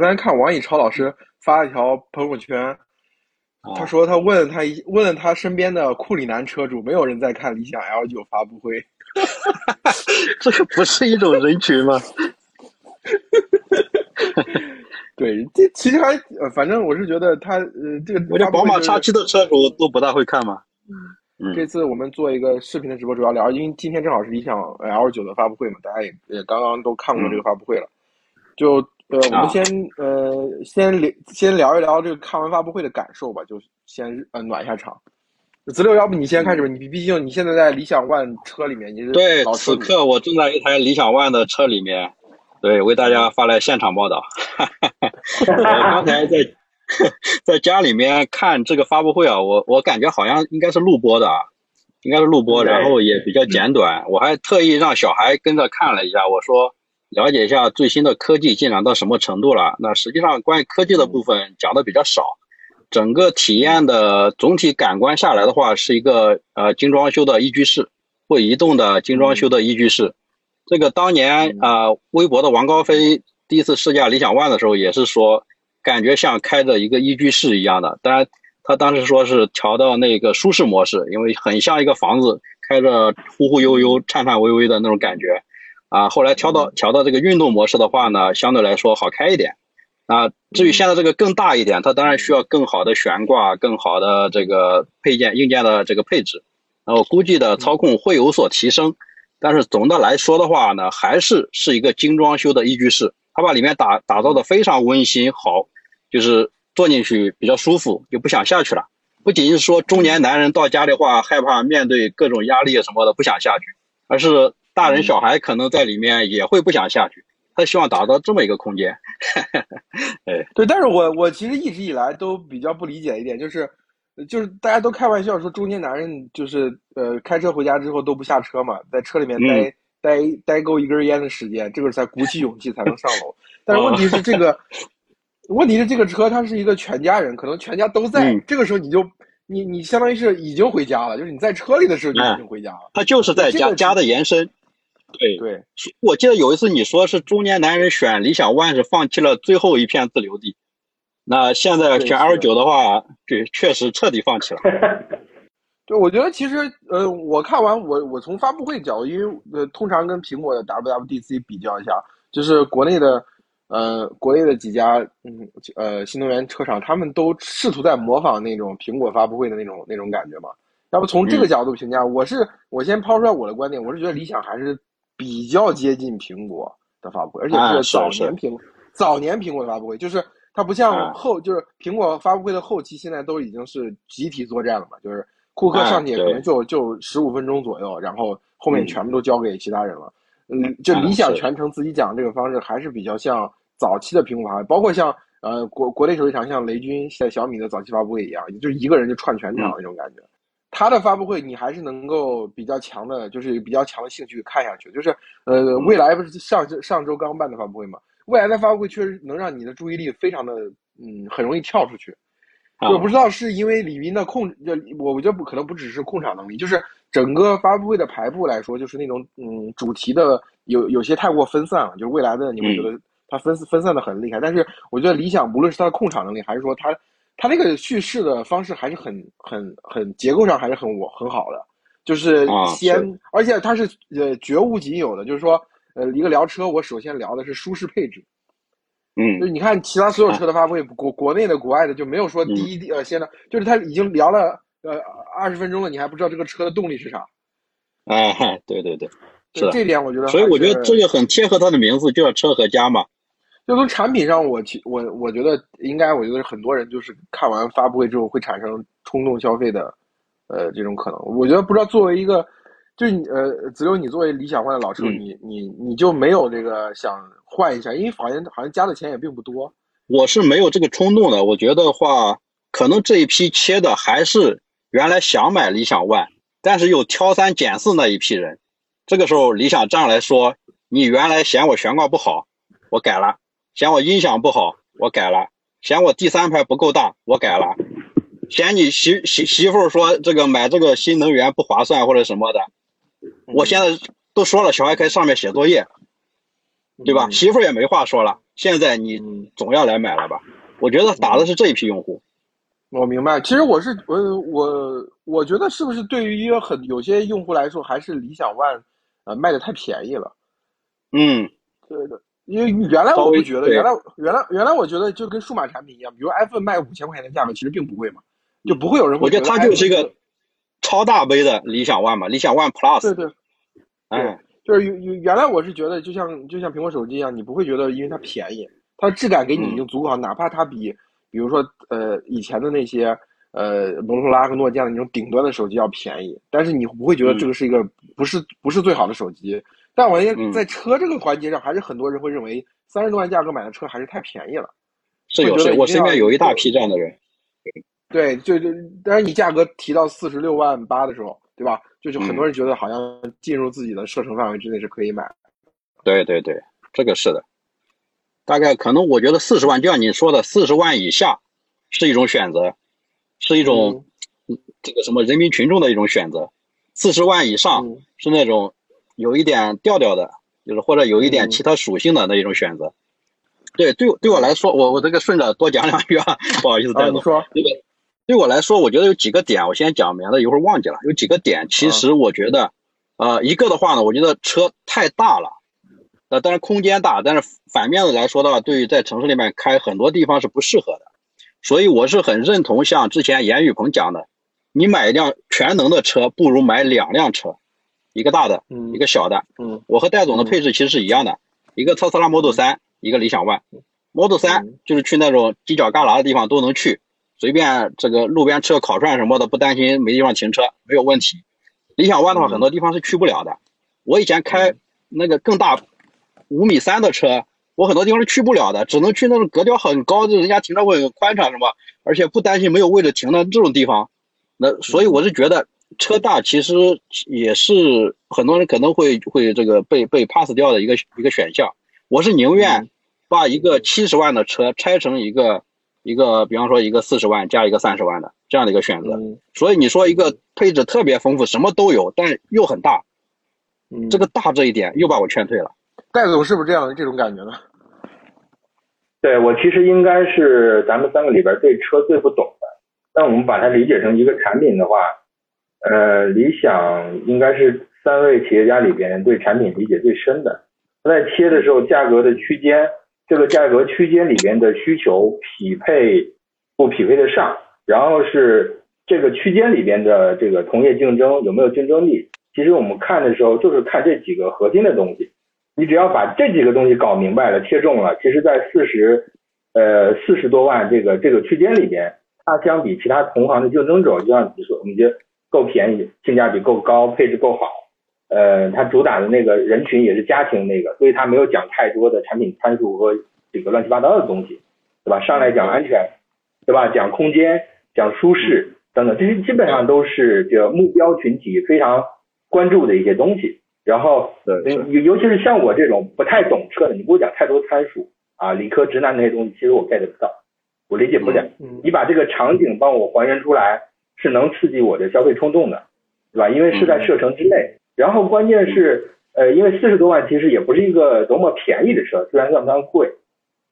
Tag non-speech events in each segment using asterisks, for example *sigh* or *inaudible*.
我刚才看王以超老师发了一条朋友圈，啊他说他问他一问了他身边的库里南车主，没有人在看理想 L 九发布会。*laughs* 这个不是一种人群吗？*laughs* 对，这其实还呃，反正我是觉得他呃，这个我觉得宝马叉七的车主都不大会看嘛。嗯这次我们做一个视频的直播，主要聊，因为今天正好是理想 L 九的发布会嘛，大家也也刚刚都看过这个发布会了。就呃，我啊们先呃先聊先聊一聊这个看完发布会的感受吧，就先呃暖一下场。子六，要不你先开始吧？你毕竟你现在在理想 ONE 车里面，你是对，此刻我正在一台理想 ONE 的车里面，对，为大家发来现场报道。*laughs* 我刚才在在家里面看这个发布会啊，我我感觉好像应该是录播的啊，应该是录播，然后也比较简短。我还特意让小孩跟着看了一下，我说了解一下最新的科技进展到什么程度了。那实际上关于科技的部分讲的比较少，整个体验的总体感官下来的话，是一个呃精装修的一居室，会移动的精装修的一居室。这个当年呃，微博的王高飞第一次试驾理想 ONE 的时候，也是说感觉像开着一个一居室一样的。当然，他当时说是调到那个舒适模式，因为很像一个房子开着忽忽悠悠、颤颤巍巍的那种感觉。啊，后来调到调到这个运动模式的话呢，相对来说好开一点。啊，至于现在这个更大一点，它当然需要更好的悬挂、更好的这个配件硬件的这个配置，然后估计的操控会有所提升。但是总的来说的话呢，还是是一个精装修的一居室，它把里面打打造的非常温馨好，就是坐进去比较舒服，就不想下去了。不仅是说中年男人到家的话害怕面对各种压力什么的不想下去，而是大人小孩可能在里面也会不想下去。他希望达到这么一个空间。*laughs* 对，但是我我其实一直以来都比较不理解一点，就是就是大家都开玩笑说中年男人就是呃开车回家之后都不下车嘛，在车里面待、嗯待待够一根烟的时间，这个才鼓起勇气才能上楼。*laughs* 但是问题是这个，问题是这个车它是一个全家人，可能全家都在，嗯这个时候你就你你相当于是已经回家了，就是你在车里的时候就已经回家了。他就是在这个家家的延伸。对，对，我记得有一次你说是中年男人选理想 ONE 是放弃了最后一片自留地，那现在选 L 九的话，对，确实彻底放弃了。*laughs* 对，我觉得其实呃，我看完我我从发布会角度，因为呃，通常跟苹果的 WWDC 比较一下，就是国内的呃国内的几家嗯呃新能源车厂，他们都试图在模仿那种苹果发布会的那种那种感觉嘛。要不从这个嗯角度评价，我是我先抛出来我的观点，我是觉得理想还是比较接近苹果的发布会，而且是早年苹、早年苹果的发布会，就是它不像啊后、就是苹果发布会的后期，现在都已经是集体作战了嘛，就是库克啊上去可能就就十五分钟左右，然后后面嗯。全部都交给其他人了。嗯，就啊理想全程自己讲这个方式，还是比较像早期的苹果发布会，包括像呃国国内手机厂像雷军在小米的早期发布会一样，就是一个人就串全场嗯。那种感觉。他的发布会你还是能够比较强的，就是比较强的兴趣看下去。就是呃，嗯未来不是上上周刚办的发布会嘛？未来的发布会确实能让你的注意力非常的嗯，很容易跳出去。啊我不知道是因为李斌的控，就我我觉得不可能不只是控场能力，就是整个发布会的排布来说，就是那种嗯主题的有有些太过分散了，就是未来的你会觉得它分分散的很厉害。但是我觉得理想无论是他的控场能力，还是说它它那个叙事的方式，还是很很很结构上还是很我很好的，就是啊先，是而且他是呃绝无仅有的，就是说呃一个聊车，我首先聊的是舒适配置。就嗯就你看其他所有车的发布会，国国内的、国外的就没有说第一呃，现在就是他已经聊了呃二十分钟了，你还不知道这个车的动力是啥。哎，嗨对对对，是的。这点我觉得，所以我觉得这就很贴合它的名字，就叫车和家嘛。就从产品上，我其我我觉得应该，我觉得很多人就是看完发布会之后会产生冲动消费的，呃，这种可能。我觉得不知道作为一个，就呃，子溜，你作为理想 ONE 的老车主，嗯你你你就没有这个想换一下，因为好像好像加的钱也并不多。我是没有这个冲动的。我觉得话，可能这一批切的还是原来想买理想 ONE，但是又挑三拣四那一批人。这个时候，理想站来说：“你原来嫌我悬挂不好，我改了；嫌我音响不好，我改了；嫌我第三排不够大，我改了；嫌你媳媳媳妇说这个买这个新能源不划算或者什么的，我现在都说了，小孩可以上面写作业，对吧？嗯媳妇也没话说了，现在你总要来买了吧？我觉得打的是这一批用户。我明白，其实我是我我我觉得是不是对于一个很有些用户来说，还是理想 ONE 呃卖的太便宜了。嗯，对的，因为原来我不觉得，原来原来原来我觉得就跟数码产品一样，比如 iPhone 卖五千块钱的价格，其实并不贵嘛，就不会有人会觉得它就是一个超大杯的理想 ONE 嘛，理想 ONE Plus。对对，哎。就是原原来我是觉得，就像就像苹果手机一样，你不会觉得因为它便宜，它的质感给你已经足够好，哪怕它比比如说呃以前的那些呃摩托罗拉和诺基亚的那种顶端的手机要便宜，但是你不会觉得这个是一个不是不是最好的手机。但我在车这个环节上，还是很多人会认为三十多万价格买的车还是太便宜了。是有是，我身边有一大批这样的人。对，就就，但是你价格提到四十六万八的时候，对吧？就是很多人觉得好像进入自己的射程范围之内是可以买，对对对，这个是的。大概可能我觉得四十万，就像你说的，四十万以下是一种选择，是一种这个什么人民群众的一种选择。四十万以上是那种有一点调调的，就是或者有一点其他属性的那一种选择。对对，对我来说，我我这个顺着多讲两句啊，不好意思，戴总。说。对我来说，我觉得有几个点，我先讲，免得一会儿忘记了。有几个点，其实我觉得，呃，一个的话呢，我觉得车太大了，呃，但是空间大，但是反面的来说的话，对于在城市里面开很多地方是不适合的。所以我是很认同像之前严雨鹏讲的，你买一辆全能的车，不如买两辆车，一个大的，一个小的。嗯，我和戴总的配置其实是一样的，一个特斯拉 Model 三一个理想 ONE。Model 三就是去那种犄角旮旯的地方都能去。随便这个路边吃个烤串什么的，不担心没地方停车，没有问题。理想 ONE 的话，很多地方是去不了的。我以前开那个更大五米三的车，我很多地方是去不了的，只能去那种格调很高，就人家停车位很宽敞什么，而且不担心没有位置停的这种地方。那所以我是觉得车大其实也是很多人可能会会这个被被 pass 掉的一个一个选项。我是宁愿把一个七十万的车拆成一个。一个，比方说一个四十万加一个三十万的这样的一个选择，所以你说一个配置特别丰富，什么都有，但又很大，这个大这一点又把我劝退了。戴总是不是这样的这种感觉呢？对我其实应该是咱们三个里边对车最不懂的，但我们把它理解成一个产品的话，呃，理想应该是三位企业家里边对产品理解最深的。他在切的时候，价格的区间。这个价格区间里边的需求匹配不匹配得上，然后是这个区间里边的这个同业竞争有没有竞争力？其实我们看的时候就是看这几个核心的东西。你只要把这几个东西搞明白了、切中了，其实，在四十呃四十多万这个这个区间里边，它相比其他同行的竞争者，就像你说，我们觉够便宜，性价比够高，配置够好。呃，它主打的那个人群也是家庭那个，所以它没有讲太多的产品参数和这个乱七八糟的东西，对吧？上来讲安全，对吧？讲空间，讲舒适等等，这些基本上都是这个目标群体非常关注的一些东西。然后，尤尤其是像我这种不太懂车的，你给我讲太多参数啊，理科直男那些东西，其实我 get 不到，我理解不了。你把这个场景帮我还原出来，是能刺激我的消费冲动的，对吧？因为是在射程之内。然后关键是，呃，因为四十多万其实也不是一个多么便宜的车，虽然算不上贵，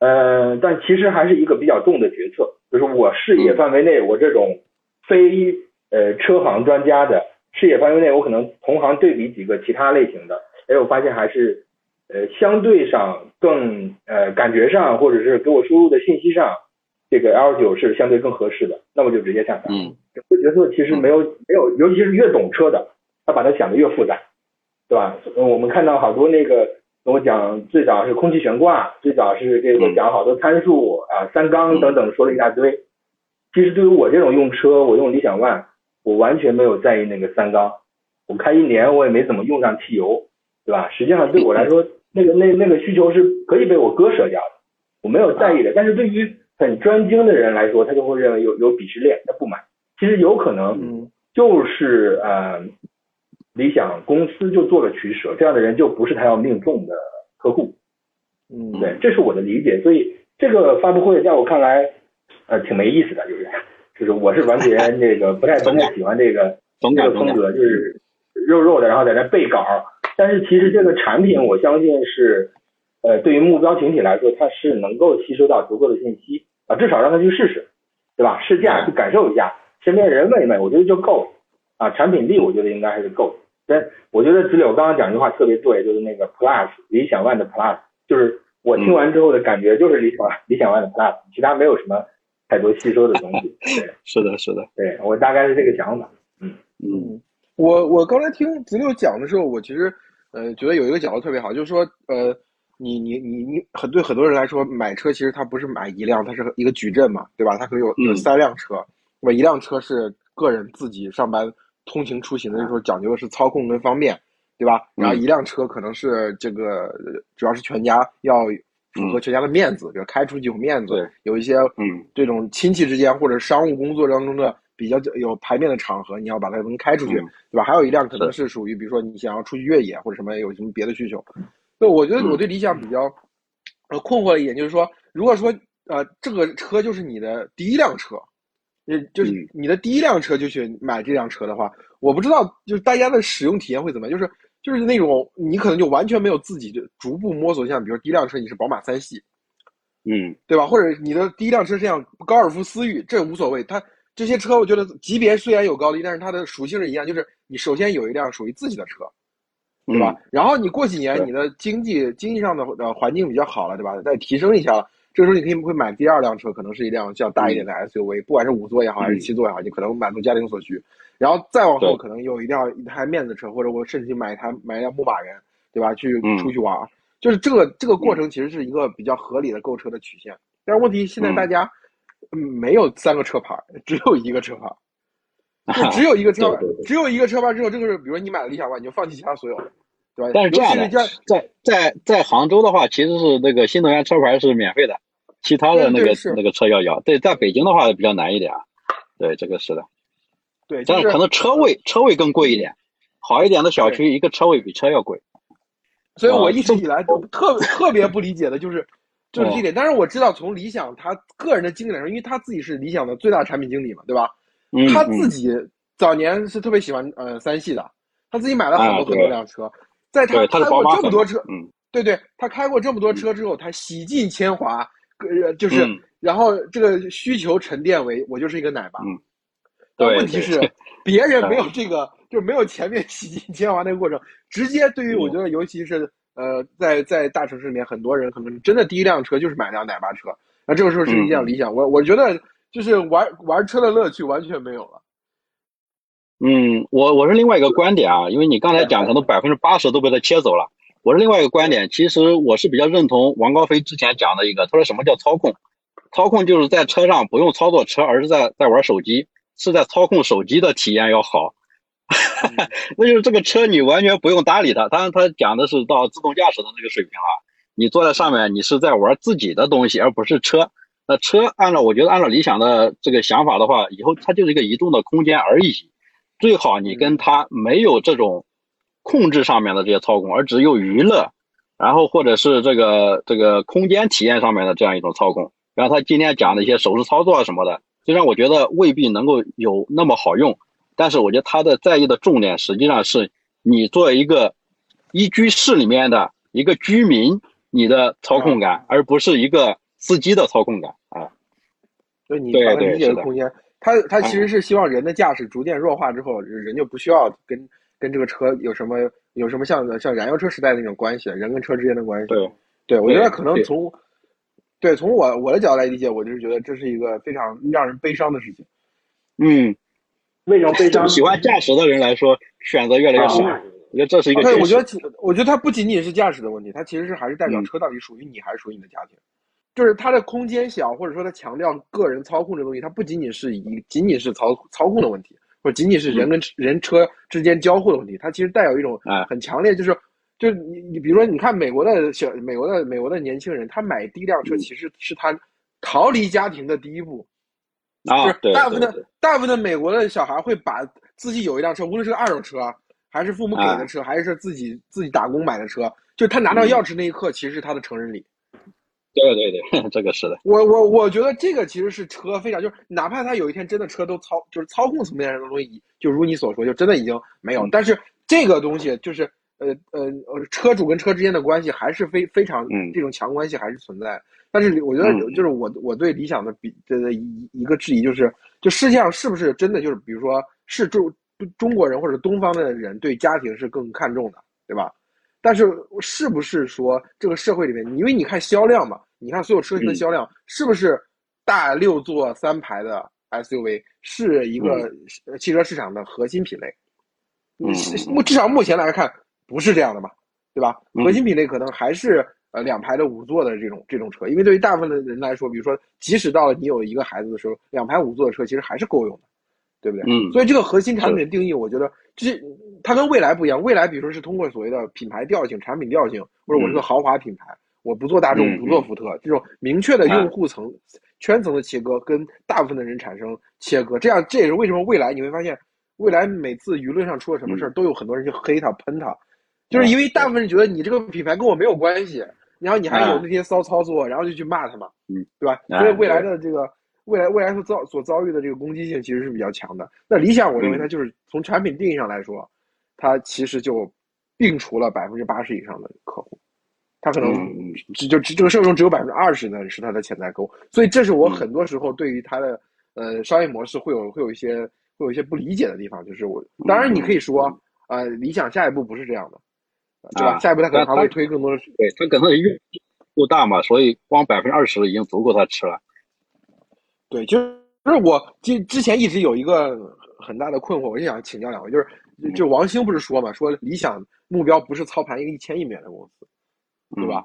呃，但其实还是一个比较重的决策。就是我视野范围内，我这种非呃车行专家的视野范围内，我可能同行对比几个其他类型的，哎，我发现还是呃相对上更呃感觉上，或者是给我输入的信息上，这个 L 九是相对更合适的，那我就直接下单。嗯，整个决策其实没有没有，尤其是越懂车的。他把它想的越复杂，对吧？我们看到好多那个跟我讲，最早是空气悬挂，最早是这个讲好多参数啊，三缸等等说了一大堆。其实对于我这种用车，我用理想 ONE，我完全没有在意那个三缸，我开一年我也没怎么用上汽油，对吧？实际上对我来说，那个那那个需求是可以被我割舍掉的，我没有在意的。但是对于很专精的人来说，他就会认为有有鄙视链，他不买。其实有可能就是呃。理想公司就做了取舍，这样的人就不是他要命中的客户。嗯，对，这是我的理解。所以这个发布会在我看来，呃，挺没意思的，就是就是我是完全这个不太不太喜欢这个这个风格，就是肉肉的，然后在那背稿。但是其实这个产品，我相信是呃，对于目标群体来说，它是能够吸收到足够的信息啊，至少让他去试试，对吧？试驾去感受一下，身边人问一问，我觉得就够了啊。产品力我觉得应该还是够。但我觉得直柳刚刚讲一句话特别对，就是那个 Plus 理想 ONE 的 Plus，就是我听完之后的感觉就是理想 *laughs* 理想 ONE 的 Plus，其他没有什么太多吸收的东西。对，*laughs* 是的，是的，对我大概是这个想法。嗯嗯，我我刚才听直柳讲的时候，我其实呃觉得有一个角度特别好，就是说呃。你你你你很对很多人来说，买车其实它不是买一辆，它是一个矩阵嘛，对吧？它可能有有三辆车，那么一辆车是个人自己上班通勤出行的时候讲究的是操控跟方便，对吧？然后一辆车可能是这个主要是全家要符合全家的面子，比如开出去有面子，有一些嗯这种亲戚之间或者商务工作当中的比较有排面的场合，你要把它能开出去，对吧？还有一辆可能是属于比如说你想要出去越野或者什么有什么别的需求。那，我觉得我对理想比较呃困惑的一点就是说，如果说呃这个车就是你的第一辆车，也就是你的第一辆车就去买这辆车的话，我不知道就是大家的使用体验会怎么样，就是就是那种你可能就完全没有自己就逐步摸索，像比如第一辆车你是宝马三系，嗯，对吧？或者你的第一辆车是像高尔夫思域，这无所谓。它这些车我觉得级别虽然有高低，但是它的属性是一样，就是你首先有一辆属于自己的车。对吧？然后你过几年，你的经济经济上的呃环境比较好了，对吧？再提升一下了，这个时候你可以会买第二辆车，可能是一辆较大一点的 SUV，不管是五座也好，还是七座也好，你可能满足家庭所需。然后再往后，可能有一辆一台面子车，或者我甚至买一台买一辆牧马人，对吧？去出去玩，就是这个这个过程其实是一个比较合理的购车的曲线。但是问题现在大家没有三个车牌，只有一个车牌。就只有一个车，*laughs* 只有一个车牌之后，这个是比如说你买了理想 ONE，你就放弃其他所有，对吧？但是这样的，在在在杭州的话，其实是那个新能源车牌是免费的，其他的那个那个车要要。对，在北京的话比较难一点啊。对，这个是的。对，但是可能车位车位更贵一点，好一点的小区一个车位比车要贵。所以我一直以来特特别不理解的就是 *laughs* 就是这点。但是我知道从理想他个人的经历来说，因为他自己是理想的最大产品经理嘛，对吧？他自己早年是特别喜欢呃三系的，他自己买了很多很多辆车，在他开过这么多车，嗯，对对，他开过这么多车之后，他洗尽铅华，呃，就是然后这个需求沉淀为我就是一个奶爸，嗯，但问题是别人没有这个，就没有前面洗尽铅华那个过程，直接对于我觉得尤其是呃在在大城市里面，很多人可能真的第一辆车就是买辆奶爸车，那这个时候是一辆理想，我我觉得。就是玩玩车的乐趣完全没有了。嗯，我我是另外一个观点啊，因为你刚才讲可能百分之八十都被他切走了。我是另外一个观点，其实我是比较认同王高飞之前讲的一个，他说什么叫操控？操控就是在车上不用操作车，而是在在玩手机，是在操控手机的体验要好。*laughs* 那就是这个车你完全不用搭理它，当然他讲的是到自动驾驶的那个水平啊，你坐在上面，你是在玩自己的东西，而不是车。那车按照我觉得按照理想的这个想法的话，以后它就是一个移动的空间而已。最好你跟它没有这种控制上面的这些操控，而只有娱乐，然后或者是这个这个空间体验上面的这样一种操控。然后他今天讲的一些手势操作啊什么的，虽然我觉得未必能够有那么好用，但是我觉得他的在意的重点实际上是你作为一个一居室里面的一个居民，你的操控感，而不是一个。司机的操控感啊，所以你把它理解的空间，他他其实是希望人的驾驶逐渐弱化之后，人就不需要跟跟这个车有什么有什么像像燃油车时代那种关系，人跟车之间的关系。对，对我觉得可能从对从我我的角度来理解，我就是觉得这是一个非常让人悲伤的事情。嗯，为什么悲伤？喜欢驾驶的人来说，选择越来越少。我觉得这是一个。对，我觉得我觉得它不仅仅是驾驶的问题，它其实是还是代表车到底属于你还是属于你的家庭。就是它的空间小，或者说它强调个人操控这东西，它不仅仅是一仅仅是操操控的问题，或者仅仅是人跟人车之间交互的问题，它其实带有一种很强烈，就是就是你你比如说你看美国的小美国的美国的年轻人，他买第一辆车其实是他逃离家庭的第一步，就是大部分的大部分的美国的小孩会把自己有一辆车，无论是个二手车，还是父母给的车，还是自己自己打工买的车，就他拿到钥匙那一刻，其实是他的成人礼。对对对，*laughs* 这个是的。我我我觉得这个其实是车非常，就是哪怕他有一天真的车都操，就是操控层面上的东西，就如你所说，就真的已经没有。但是这个东西就是呃呃呃，车主跟车之间的关系还是非非常嗯这种强关系还是存在。但是我觉得嗯就是我我对理想的比的一一个质疑就是，就世界上是不是真的就是比如说是中中国人或者东方的人对家庭是更看重的，对吧？但是是不是说这个社会里面，因为你看销量嘛，你看所有车型的销量，是不是大六座三排的 SUV 是一个汽车市场的核心品类？嗯目至少目前来看不是这样的嘛，对吧？嗯核心品类可能还是呃两排的五座的这种这种车，因为对于大部分的人来说，比如说即使到了你有一个孩子的时候，两排五座的车其实还是够用的，对不对？嗯。所以这个核心产品的定义，我觉得就是它跟未来不一样。未来比如说是通过所谓的品牌调性、产品调性，或者我是个豪华品牌，我不做大众，嗯不做福特，这种明确的用户层、圈层的切割，跟大部分的人产生切割。这样这也是为什么未来你会发现，未来每次舆论上出了什么嗯事儿，都有很多人去黑他、喷他，就是因为大部分人觉得你这个品牌跟我没有关系，然后你还有那些骚操作，然后就去骂他嘛，嗯，对吧？啊所以未来。的这个未来未来所遭所遭遇的这个攻击性其实是比较强的。那理想，我认为嗯它就是从产品定义上来说，它其实就摒除了百分之八十以上的客户，它可能嗯只就只这个社会中只有百分之二十呢是它的潜在客户，所以这是我嗯很多时候对于它的呃商业模式会有会有一些会有一些不理解的地方，就是我当然你可以说呃理想下一步不是这样的，对吧？啊下一步它可能还会推更多的对他可能用户够大嘛，所以光百分之二十已经足够他吃了。对，就是就是我之之前一直有一个很大的困惑，我就想请教两位，就是就就王兴不是说嘛，说理想目标不是操盘一个一千亿美元的公司，对吧？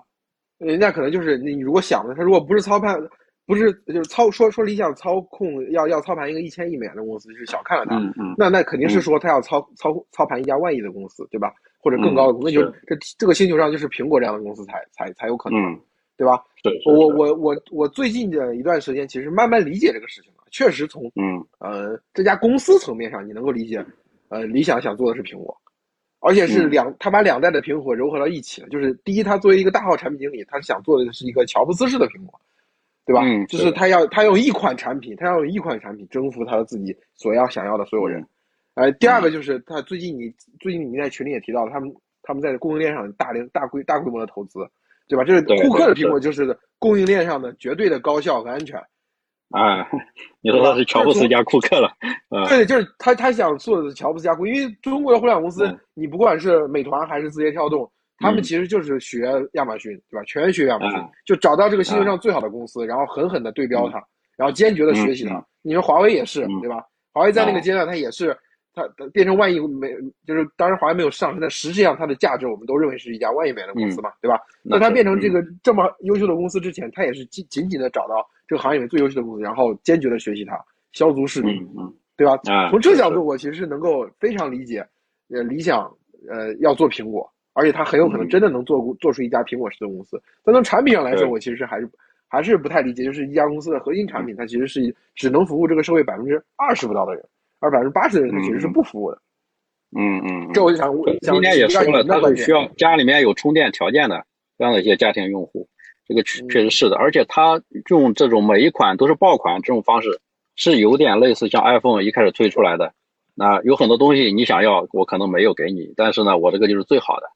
人家可能就是你如果想的，他如果不是操盘，不是就是操说说理想操控要要操盘一个一千亿美元的公司，是小看了他。嗯嗯那那肯定是说他要操操操盘一家万亿的公司，对吧？或者更高的公司，那嗯就这这个星球上就是苹果这样的公司才才才有可能，嗯，对吧？是是我我我我最近的一段时间，其实慢慢理解这个事情了。确实从嗯呃这家公司层面上，你能够理解，呃，理想想做的是苹果，而且是嗯两，他把两代的苹果糅合到一起了。就是第一，他作为一个大号产品经理，他想做的是一个乔布斯式的苹果，对吧？嗯就是是他要他用一款产品，他要用一款产品征服他的自己所要想要的所有人。嗯呃，第二个就是他最近你最近你在群里也提到了，他们他们在供应链上大量大规大规模的投资，对吧？这是对库克的苹果就是供应链上的绝对的高效和安全。啊，你说他是乔布斯加库克了，啊对，就是他他想做的是乔布斯加库，因为中国的互联网公司，嗯你不管是美团还是字节跳动，他们嗯其实就是学亚马逊，对吧？全学亚马逊，啊就找到这个星球上最好的公司，然后狠狠的对标它，然后坚决的学习它。嗯你说华为也是，嗯对吧？华为在那个啊阶段，它也是。它它变成万亿美，就是当然华为没有上升，但实际上它的价值我们都认为是一家万亿美元的公司嘛，对吧？那它变成这嗯个这么优秀的公司之前，它也是紧紧紧的找到这个行业里面最优秀的公司，然后坚决的学习它，削足适履。对吧？啊从这个角度，我其实是能够非常理解，呃，理想呃要做苹果，而且它很有可能嗯真的能做做出一家苹果式的公司。但从产品上来说，我其实还是还是不太理解，就是一家公司的核心产品，它其实是只能服务这个社会百分之二十不到的人，而百分之八十的人它其实是不服务的。嗯嗯，这我就想想今天也说了，请教你的观点它是需要家里面有充电条件的这样的一些家庭用户，这个确嗯确实是的，而且它用这种每一款都是爆款这种方式，是有点类似像 iPhone 一开始推出来的，那有很多东西你想要，我可能没有给你，但是呢，我这个就是最好的。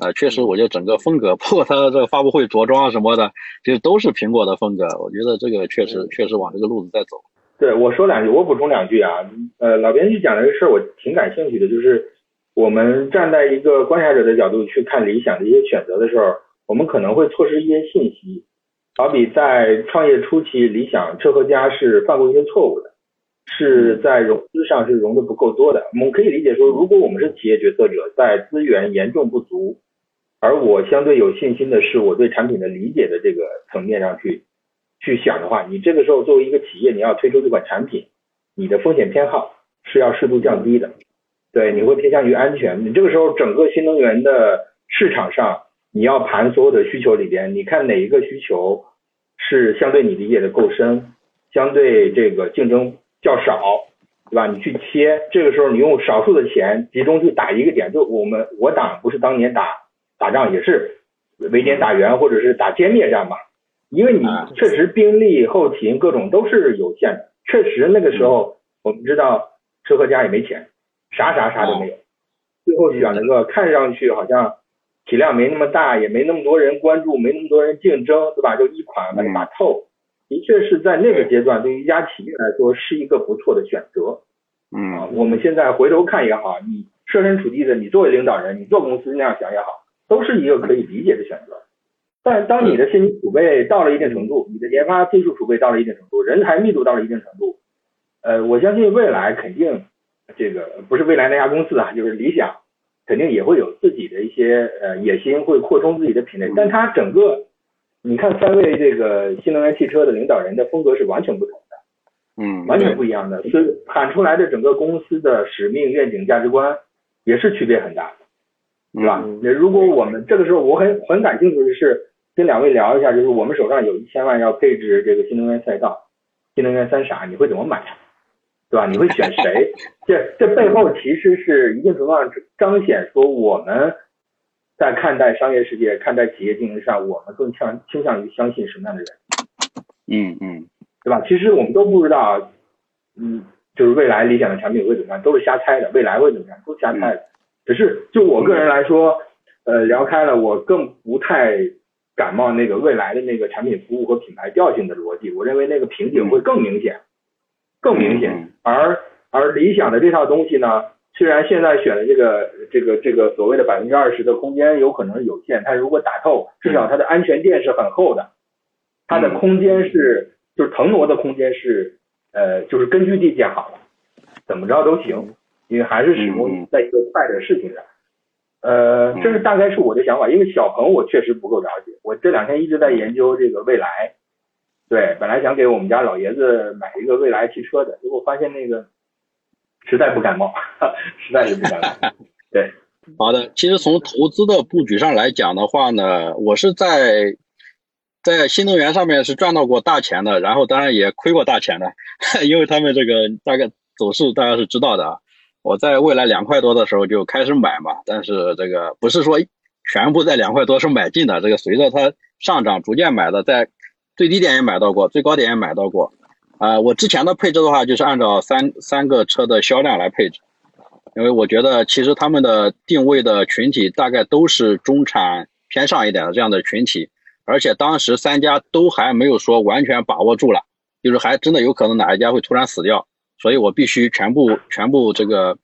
呃，确实，我觉得整个风格，包括它的这个发布会着装什么的，其实都是苹果的风格。我觉得这个确实嗯确实往这个路子在走。对，我说两句，我补充两句啊。呃，老编剧讲这个事儿，我挺感兴趣的，就是我们站在一个观察者的角度去看理想的一些选择的时候，我们可能会错失一些信息。好比在创业初期，理想车和家是犯过一些错误的，是在融资上是融的不够多的。我们可以理解说，如果我们是企业决策者，在资源严重不足，而我相对有信心的是我对产品的理解的这个层面上去去想的话，你这个时候作为一个企业，你要推出这款产品，你的风险偏好是要适度降低的。对，你会偏向于安全。你这个时候整个新能源的市场上，你要盘所有的需求里边，你看哪一个需求是相对你理解的够深，相对这个竞争较少，对吧？你去切，这个时候你用少数的钱集中去打一个点，就我们我党不是当年打打仗也是围点打援或者是打歼灭战嘛，因为你啊确实兵力、后勤各种都是有限的，确实那个时候我们知道车和家也没钱，啥啥啥都没有，最后选了个看上去好像体量没那么大，也没那么多人关注，没那么多人竞争，对吧？就一款把它打透，的确是在那个阶段对于一家企业来说是一个不错的选择。嗯，我们现在回头看也好，你设身处地的，你作为领导人，你做公司那样想也好，都是一个可以理解的选择。但当你的现金储备到了一定程度，你的研发技术储备到了一定程度，人才密度到了一定程度，呃，我相信未来肯定这个不是未来那家公司啊，就是理想，肯定也会有自己的一些呃野心，会扩充自己的品类。但它整个，你看三位这个新能源汽车的领导人的风格是完全不同的，嗯，完全不一样的，所以喊出来的整个公司的使命、愿景、价值观也是区别很大的，对吧？那如果我们这个时候，我很很感兴趣的是。跟两位聊一下，就是我们手上有一千万要配置这个新能源赛道，新能源三傻，你会怎么买，对吧？你会选谁？这这背后其实是一定程度上彰显说我们在看待商业世界、看待企业经营上，我们更向倾向于相信什么样的人？嗯嗯，对吧？其实我们都不知道，嗯，就是未来理想的产品会怎么样，都是瞎猜的。未来会怎么样，都瞎猜的。只是就我个人来说，呃，聊开了，我更不太。感冒那个未来的那个产品服务和品牌调性的逻辑，我认为那个瓶颈会更明显，更明显。而而理想的这套东西呢，虽然现在选的这个这个这个所谓的百分之二十的空间有可能有限，它如果打透，至少它的安全垫是很厚的，它的空间是就是腾挪的空间是呃就是根据地建好了，怎么着都行，因为还是始终在一个快的事情上。呃，这是大概是我的想法，因为小鹏我确实不够了解，我这两天一直在研究这个蔚来，对，本来想给我们家老爷子买一个蔚来汽车的，结果发现那个实在不感冒，*laughs* 实在是不感冒。对，好的，其实从投资的布局上来讲的话呢，我是在在新能源上面是赚到过大钱的，然后当然也亏过大钱的，*laughs* 因为他们这个大概走势大家是知道的啊。我在未来两块多的时候就开始买嘛，但是这个不是说全部在两块多是买进的，这个随着它上涨逐渐买的，在最低点也买到过，最高点也买到过。啊，我之前的配置的话就是按照三三个车的销量来配置，因为我觉得其实他们的定位的群体大概都是中产偏上一点的这样的群体，而且当时三家都还没有说完全把握住了，就是还真的有可能哪一家会突然死掉。所以我必须全部全部这个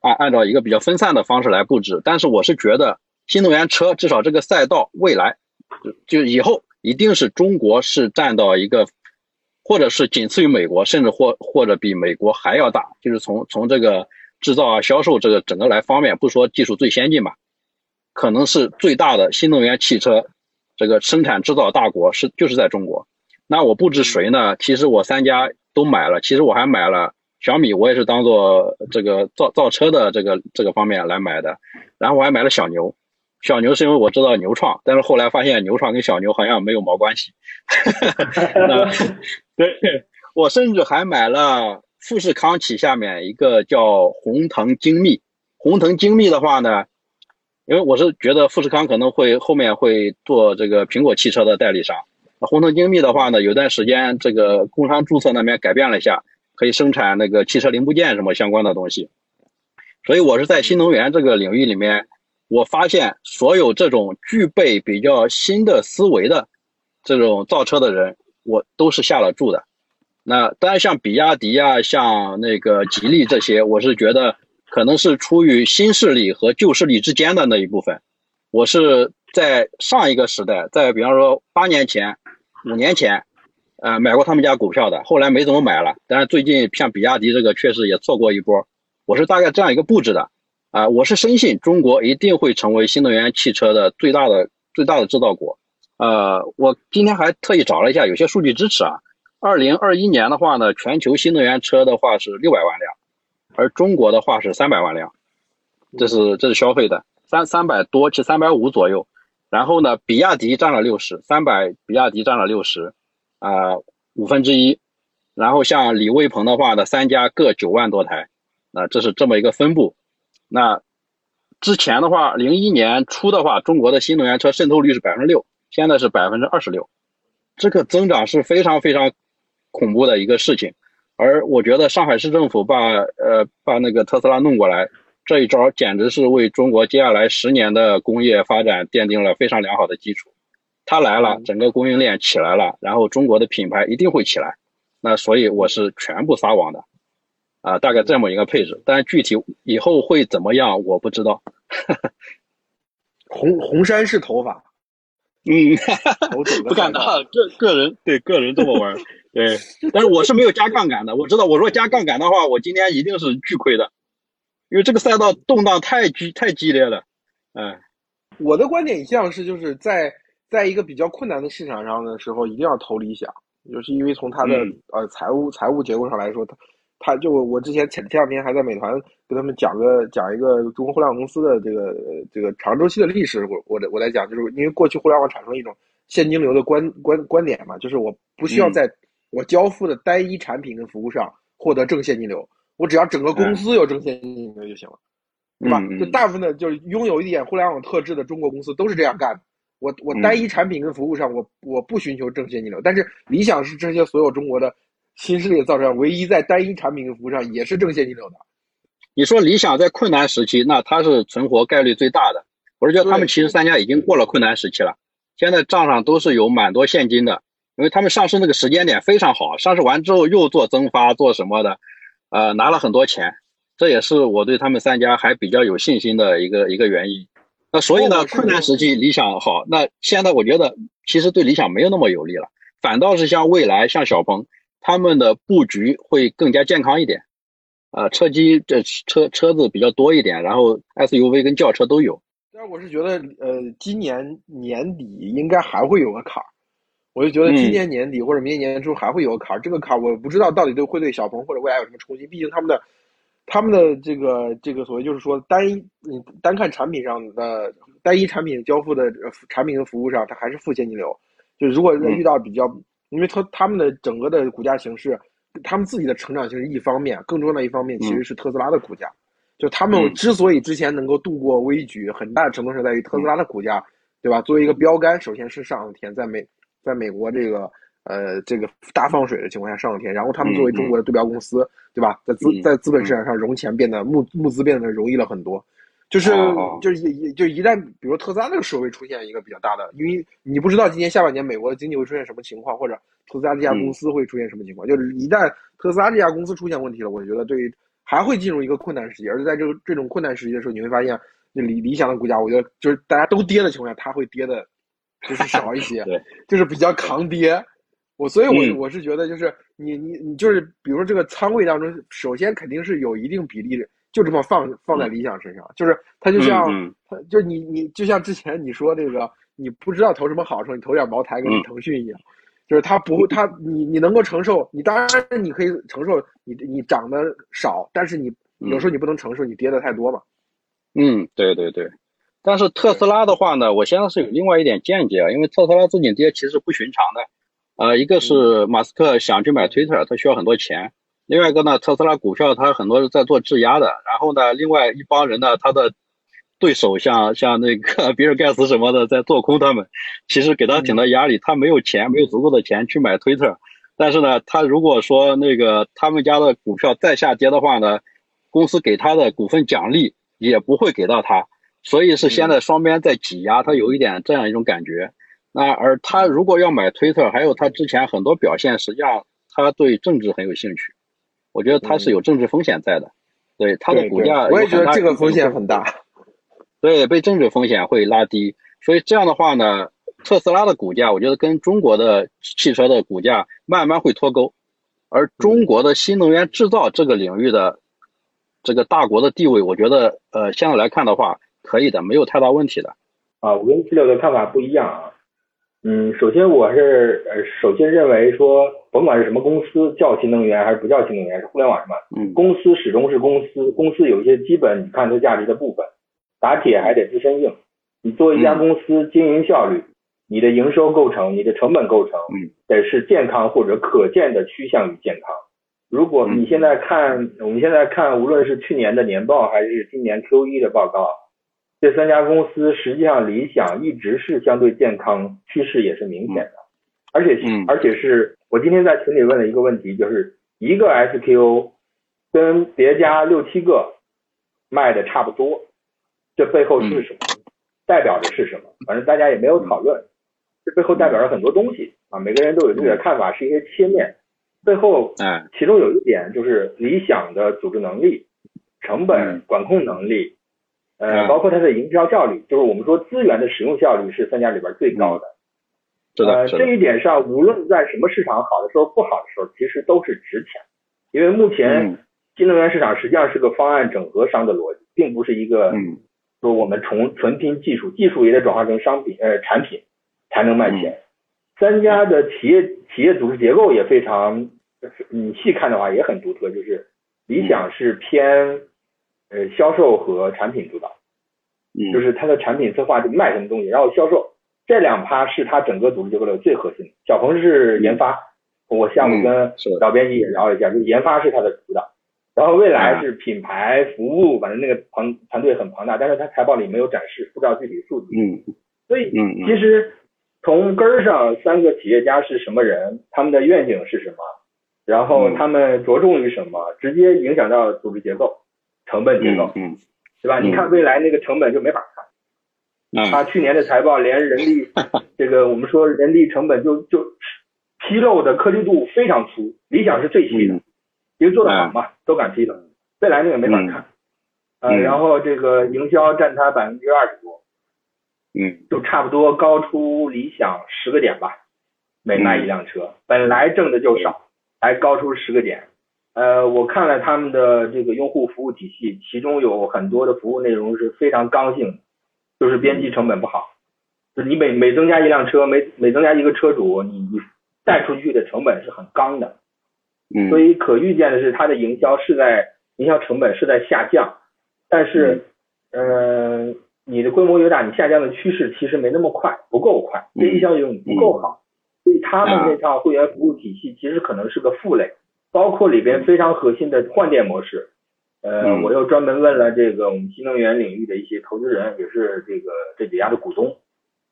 按按照一个比较分散的方式来布置，但是我是觉得新能源车至少这个赛道未来就以后一定是中国是占到一个，或者是仅次于美国，甚至或或者比美国还要大，就是从从这个制造啊销售这个整个来方面，不说技术最先进吧，可能是最大的新能源汽车这个生产制造大国是就是在中国。那我布置谁呢？其实我三家。都买了，其实我还买了小米，我也是当做这个造造车的这个这个方面来买的。然后我还买了小牛，小牛是因为我知道牛创，但是后来发现牛创跟小牛好像没有毛关系。*laughs* *laughs* 对，我甚至还买了富士康旗下面一个叫红藤精密。红藤精密的话呢，因为我是觉得富士康可能会后面会做这个苹果汽车的代理商。鸿腾精密的话呢，有段时间这个工商注册那边改变了一下，可以生产那个汽车零部件什么相关的东西。所以我是在新能源这个领域里面，我发现所有这种具备比较新的思维的这种造车的人，我都是下了注的。那当然像比亚迪啊，像那个吉利这些，我是觉得可能是出于新势力和旧势力之间的那一部分。我是在上一个时代，在比方说八年前。五年前，呃，买过他们家股票的，后来没怎么买了。但是最近像比亚迪这个，确实也错过一波。我是大概这样一个布置的，啊，我是深信中国一定会成为新能源汽车的最大的最大的制造国。呃，我今天还特意找了一下，有些数据支持啊。二零二一年的话呢，全球新能源车的话是六百万辆，而中国的话是三百万辆，这是这是消费的三三百多，至三百五左右。然后呢，比亚迪占了六十三百，比亚迪占了六十，啊，五分之一。然后像李卫鹏的话呢，三家各九万多台，啊，这是这么一个分布。那之前的话，零一年初的话，中国的新能源车渗透率是百分之六，现在是百分之二十六，这个增长是非常非常恐怖的一个事情。而我觉得上海市政府把呃把那个特斯拉弄过来，这一招简直是为中国接下来十年的工业发展奠定了非常良好的基础。他来了，整个供应链起来了，然后中国的品牌一定会起来。那所以我是全部撒网的，啊，大概这么一个配置。但具体以后会怎么样，我不知道。*laughs* 红红山是头发，嗯，*laughs* 不敢当，个个人对个人这么玩，对。但是我是没有加杠杆的，我知道，我说加杠杆的话，我今天一定是巨亏的，因为这个赛道动荡太激太激烈了。嗯，我的观点一向是就是在。在一个比较困难的市场上的时候，一定要投理想，就是因为从它的呃财务财务结构上来说，它它就我之前前前两天还在美团跟他们讲个讲一个中国互联网公司的这个这个长周期的历史，我我我在讲，就是因为过去互联网产生一种现金流的观观观点嘛，就是我不需要在我交付的单一产品跟服务上获得正现金流，我只要整个公司有正现金流就行了，对吧？就大部分的就是拥有一点互联网特质的中国公司都是这样干的。我我单一产品跟服务上，我我不寻求正现金流，但是理想是这些所有中国的新势力造车唯一在单一产品跟服务上也是正现金流的。你说理想在困难时期，那它是存活概率最大的。我是觉得他们其实三家已经过了困难时期了，现在账上都是有蛮多现金的，因为他们上市那个时间点非常好，上市完之后又做增发做什么的，呃，拿了很多钱，这也是我对他们三家还比较有信心的一个一个原因。那所以呢，困难时期理想好。那现在我觉得其实对理想没有那么有利了，反倒是像未来、像小鹏，他们的布局会更加健康一点。呃，车机这车车子比较多一点，然后 SUV 跟轿车都有。但是我是觉得，呃，今年年底应该还会有个坎儿。我就觉得今年年底或者明年年初还会有个坎儿。这个坎儿我不知道到底对会对小鹏或者未来有什么冲击，毕竟他们的。他们的这个这个所谓就是说单一，你单看产品上的单一产品交付的产品和服务上，它还是负现金流。就如果遇到比较，因为他他们的整个的股价形势，他们自己的成长性是一方面，更重要的一方面其实是特斯拉的股价。就他们之所以之前能够度过危局，很大程度上在于特斯拉的股价，对吧？作为一个标杆，首先是上天，在美在美国这个。呃，这个大放水的情况下上了天，然后他们作为中国的对标公司，对吧？在资在资本市场上融钱变得募募资变得容易了很多，就是就是一就一旦比如特斯拉那个时候会出现一个比较大的，因为你不知道今年下半年美国的经济会出现什么情况，或者特斯拉这家公司会出现什么情况，就是一旦特斯拉这家公司出现问题了，我觉得对于还会进入一个困难时期，而且在这个这种困难时期的时候，你会发现那理理想的股价，我觉得就是大家都跌的情况下，它会跌的就是少一些，对，就是比较抗跌。我所以，我我是觉得，就是你你你就是，比如说这个仓位当中，首先肯定是有一定比例的，就这么放放在理想身上，就是它就像，它就你你就像之前你说那个，你不知道投什么好时候，你投点茅台跟腾讯一样，就是它不它你你能够承受，你当然你可以承受你你涨的少，但是你有时候你不能承受你跌的太多嘛。嗯，对对对，但是特斯拉的话呢，我现在是有另外一点见解啊，因为特斯拉自己跌其实不寻常的。呃，一个是马斯克想去买 Twitter，他需要很多钱；另外一个呢，特斯拉股票他很多是在做质押的。然后呢，另外一帮人呢，他的对手像像那个 *laughs* 比尔盖茨什么的在做空他们，其实给他挺大压力。他没有钱，没有足够的钱去买 Twitter，但是呢，他如果说那个他们家的股票再下跌的话呢，公司给他的股份奖励也不会给到他，所以是现在双边在挤压，它有一点这样一种感觉。那而他如果要买推特，还有他之前很多表现，实际上他对政治很有兴趣，我觉得他是有政治风险在的，对他的股价，我也觉得这个风险很大，对，被政治风险会拉低，所以这样的话呢，特斯拉的股价，我觉得跟中国的汽车的股价慢慢会脱钩，而中国的新能源制造这个领域的这个大国的地位，我觉得呃现在来看的话，可以的，没有太大问题的。啊，我跟七六的看法不一样啊。嗯，首先我是呃，首先认为说，甭管是什么公司，叫新能源还是不叫新能源，是互联网什么，嗯，公司始终是公司，公司有一些基本你看它价值的部分，打铁还得自身硬。你作为一家公司经营效率，你的营收构成，你的成本构成，嗯，得是健康或者可见的趋向于健康。如果你现在看，我们现在看，无论是去年的年报还是今年 Q 一的报告。这三家公司实际上，理想一直是相对健康，趋势也是明显的，而且而且是我今天在群里问了一个问题，就是一个 SKU 跟别家六七个卖的差不多，这背后是什么？代表的是什么？反正大家也没有讨论，这背后代表着很多东西啊，每个人都有自己的看法，是一些切面。背后，嗯，其中有一点就是理想的组织能力、成本管控能力，呃，包括它的营销效率，就是我们说资源的使用效率是三家里边最高的。呃，这一点上，无论在什么市场好的时候、不好的时候，其实都是值钱。因为目前新能源市场实际上是个方案整合商的逻辑，并不是一个说我们从纯拼技术，技术也得转化成商品呃产品才能卖钱。三家的企业企业组织结构也非常，你细看的话也很独特，就是理想是偏呃销售和产品主导，嗯就是它的产品策划就卖什么东西，然后销售这两趴是它整个组织结构的最核心的。小鹏是研发。我下午跟老编辑也聊了一下，就研发是他的主导，然后未来是品牌服务，反正那个庞团队很庞大，但是他财报里没有展示，不知道具体数据。嗯，所以其实从根儿上，三个企业家是什么人，他们的愿景是什么，然后他们着重于什么，直接影响到组织结构、成本结构，嗯，对吧？你看未来那个成本就没法看，他去年的财报连人力 *laughs* 这个我们说人力成本就就。披露的颗粒度非常粗，理想是最细的，因为做的好嘛，都敢披露。未来那个没法看，呃，然后这个营销占它百分之二十多，嗯，就差不多高出理想十个点吧，每卖一辆车，本来挣的就少，还高出十个点。呃，我看了他们的这个用户服务体系，其中有很多的服务内容是非常刚性的，就是边际成本不好，就是你每每增加一辆车，每每增加一个车主，你你。带出去的成本是很刚的，嗯，所以可预见的是它的营销是在营销成本是在下降，但是，嗯，你的规模越大，你下降的趋势其实没那么快，不够快，边际效应不够好，所以他们那套会员服务体系其实可能是个负累，包括里边非常核心的换电模式，呃，我又专门问了这个我们新能源领域的一些投资人，也是这个这几家的股东，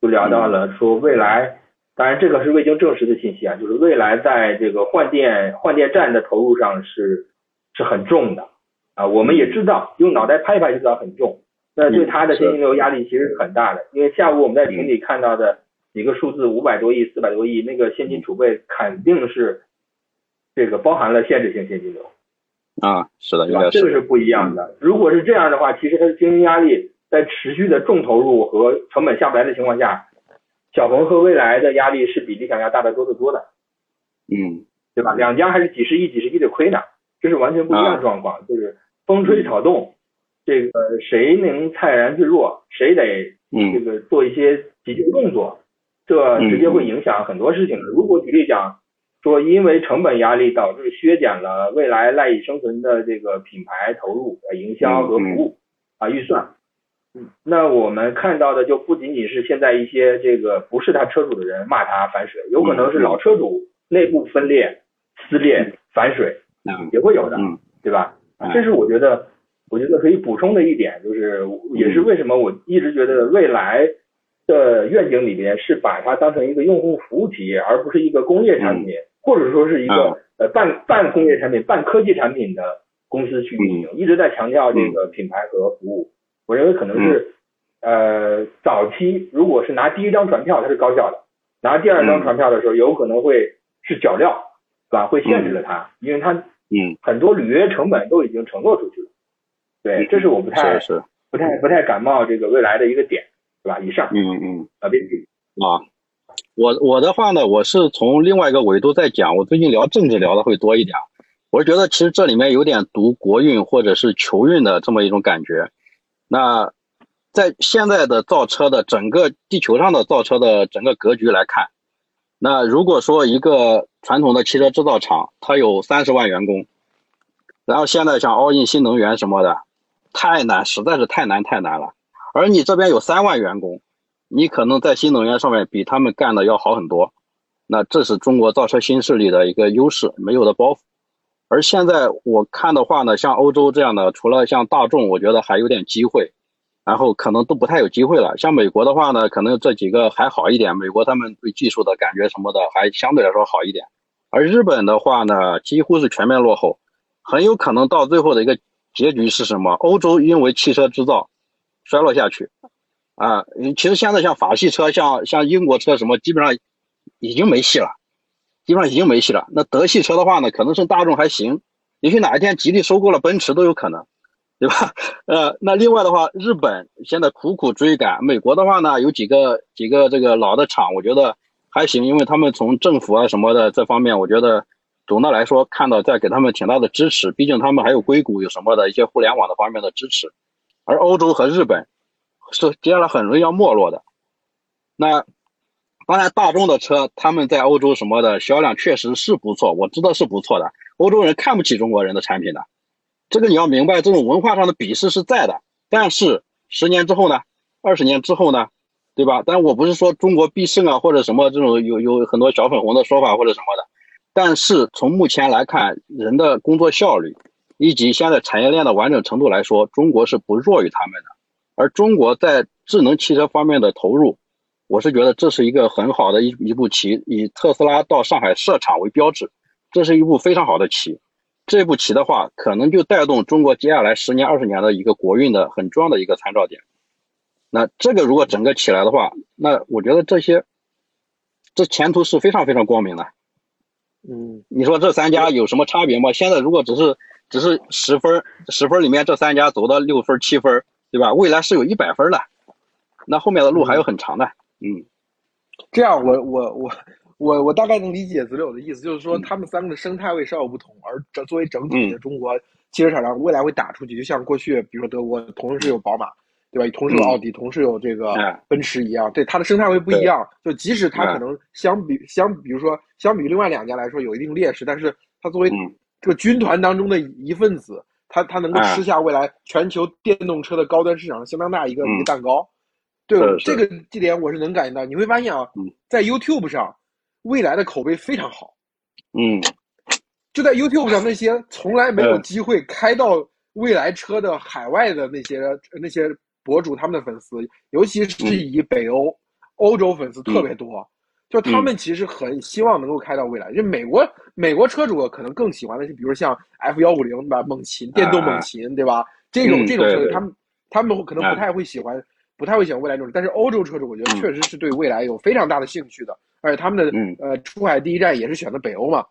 就聊到了说未来。当然，这个是未经证实的信息啊，就是未来在这个换电换电站的投入上是是很重的啊。我们也知道，用脑袋拍一拍就知道很重，那对它的现金流压力其实是很大的。因为下午我们在群里看到的几个数字，五百多亿、四百多亿，那个现金储备肯定是这个包含了限制性现金流啊，是的，这个是不一样的。如果是这样的话，其实它的经营压力在持续的重投入和成本下不来的情况下。小鹏和蔚来的压力是比理想要大得多得多的，嗯，对吧？两家还是几十亿、几十亿的亏呢，这是完全不一样的状况。就是风吹草动，这个谁能泰然自若，谁得这个做一些急救动作，这直接会影响很多事情。如果举例讲，说因为成本压力导致削减了未来赖以生存的这个品牌投入、营销和服务啊预算。那我们看到的就不仅仅是现在一些这个不是他车主的人骂他反水，有可能是老车主内部分裂、撕裂、反水，也会有的，对吧？这是我觉得，我觉得可以补充的一点，就是也是为什么我一直觉得未来的愿景里边是把它当成一个用户服务企业，而不是一个工业产品，或者说是一个呃半半工业产品、半科技产品的公司去运营，一直在强调这个品牌和服务。我认为可能是，呃，早期如果是拿第一张船票，它是高效的；拿第二张船票的时候，有可能会是脚镣，是吧？会限制了它，因为它，嗯，很多履约成本都已经承诺出去了。对，这是我不太、是不太、不太感冒这个未来的一个点，是吧？以上，嗯嗯，啊，别急，啊，我我的话呢，我是从另外一个维度在讲，我最近聊政治聊的会多一点，我是觉得其实这里面有点读国运或者是求运的这么一种感觉。那在现在的造车的整个地球上的造车的整个格局来看，那如果说一个传统的汽车制造厂，它有三十万员工，然后现在想 all in 新能源什么的，太难，实在是太难太难了。而你这边有三万员工，你可能在新能源上面比他们干的要好很多。那这是中国造车新势力的一个优势，没有的包袱。而现在我看的话呢，像欧洲这样的，除了像大众，我觉得还有点机会，然后可能都不太有机会了。像美国的话呢，可能这几个还好一点，美国他们对技术的感觉什么的还相对来说好一点。而日本的话呢，几乎是全面落后，很有可能到最后的一个结局是什么？欧洲因为汽车制造衰落下去，啊，其实现在像法系车、像像英国车什么，基本上已经没戏了，基本上已经没戏了。那德系车的话呢，可能是大众还行，也许哪一天吉利收购了奔驰都有可能，对吧？*laughs* 呃，那另外的话，日本现在苦苦追赶，美国的话呢，有几个几个这个老的厂，我觉得还行，因为他们从政府啊什么的这方面，我觉得。总的来说，看到在给他们挺大的支持，毕竟他们还有硅谷有什么的一些互联网的方面的支持，而欧洲和日本是接下来很容易要没落的。那当然，大众的车他们在欧洲什么的销量确实是不错，我知道是不错的。欧洲人看不起中国人的产品的，这个你要明白，这种文化上的鄙视是在的。但是十年之后呢？二十年之后呢？对吧？但我不是说中国必胜啊，或者什么这种有有很多小粉红的说法或者什么的。但是从目前来看，人的工作效率以及现在产业链的完整程度来说，中国是不弱于他们的。而中国在智能汽车方面的投入，我是觉得这是一个很好的一一步棋，以特斯拉到上海设厂为标志，这是一步非常好的棋。这步棋的话，可能就带动中国接下来十年、二十年的一个国运的很重要的一个参照点。那这个如果整个起来的话，那我觉得这些，这前途是非常非常光明的。嗯，你说这三家有什么差别吗？现在如果只是只是十分十分里面这三家走到六分七分，对吧？未来是有一百分的，那后面的路还有很长的。嗯，这样我我我我我大概能理解子柳的意思，就是说他们三个的生态位稍有不同，而这作为整体的中国汽车厂商未来会打出去，就像过去比如说德国同时有宝马。对吧？同时有奥迪，同时有这个奔驰一样，对它的生态位不一样。就即使它可能相比相，比如说相比另外两家来说有一定劣势，但是它作为这个军团当中的一份子，它它能够吃下未来全球电动车的高端市场相当大一个一个蛋糕。对这个这点我是能感觉到。你会发现啊，在 YouTube 上，未来的口碑非常好。嗯，就在 YouTube 上，那些从来没有机会开到未来车的海外的那些那些。博主他们的粉丝，尤其是以北欧、欧洲粉丝特别多，就他们其实很希望能够开到未来。就美国美国车主可能更喜欢的是，比如像 F 幺五零对吧，猛禽电动猛禽对吧？这种这种车他们他们可能不太会喜欢，不太会喜欢未来这种。但是欧洲车主，我觉得确实是对未来有非常大的兴趣的，而且他们的呃出海第一站也是选择北欧嘛。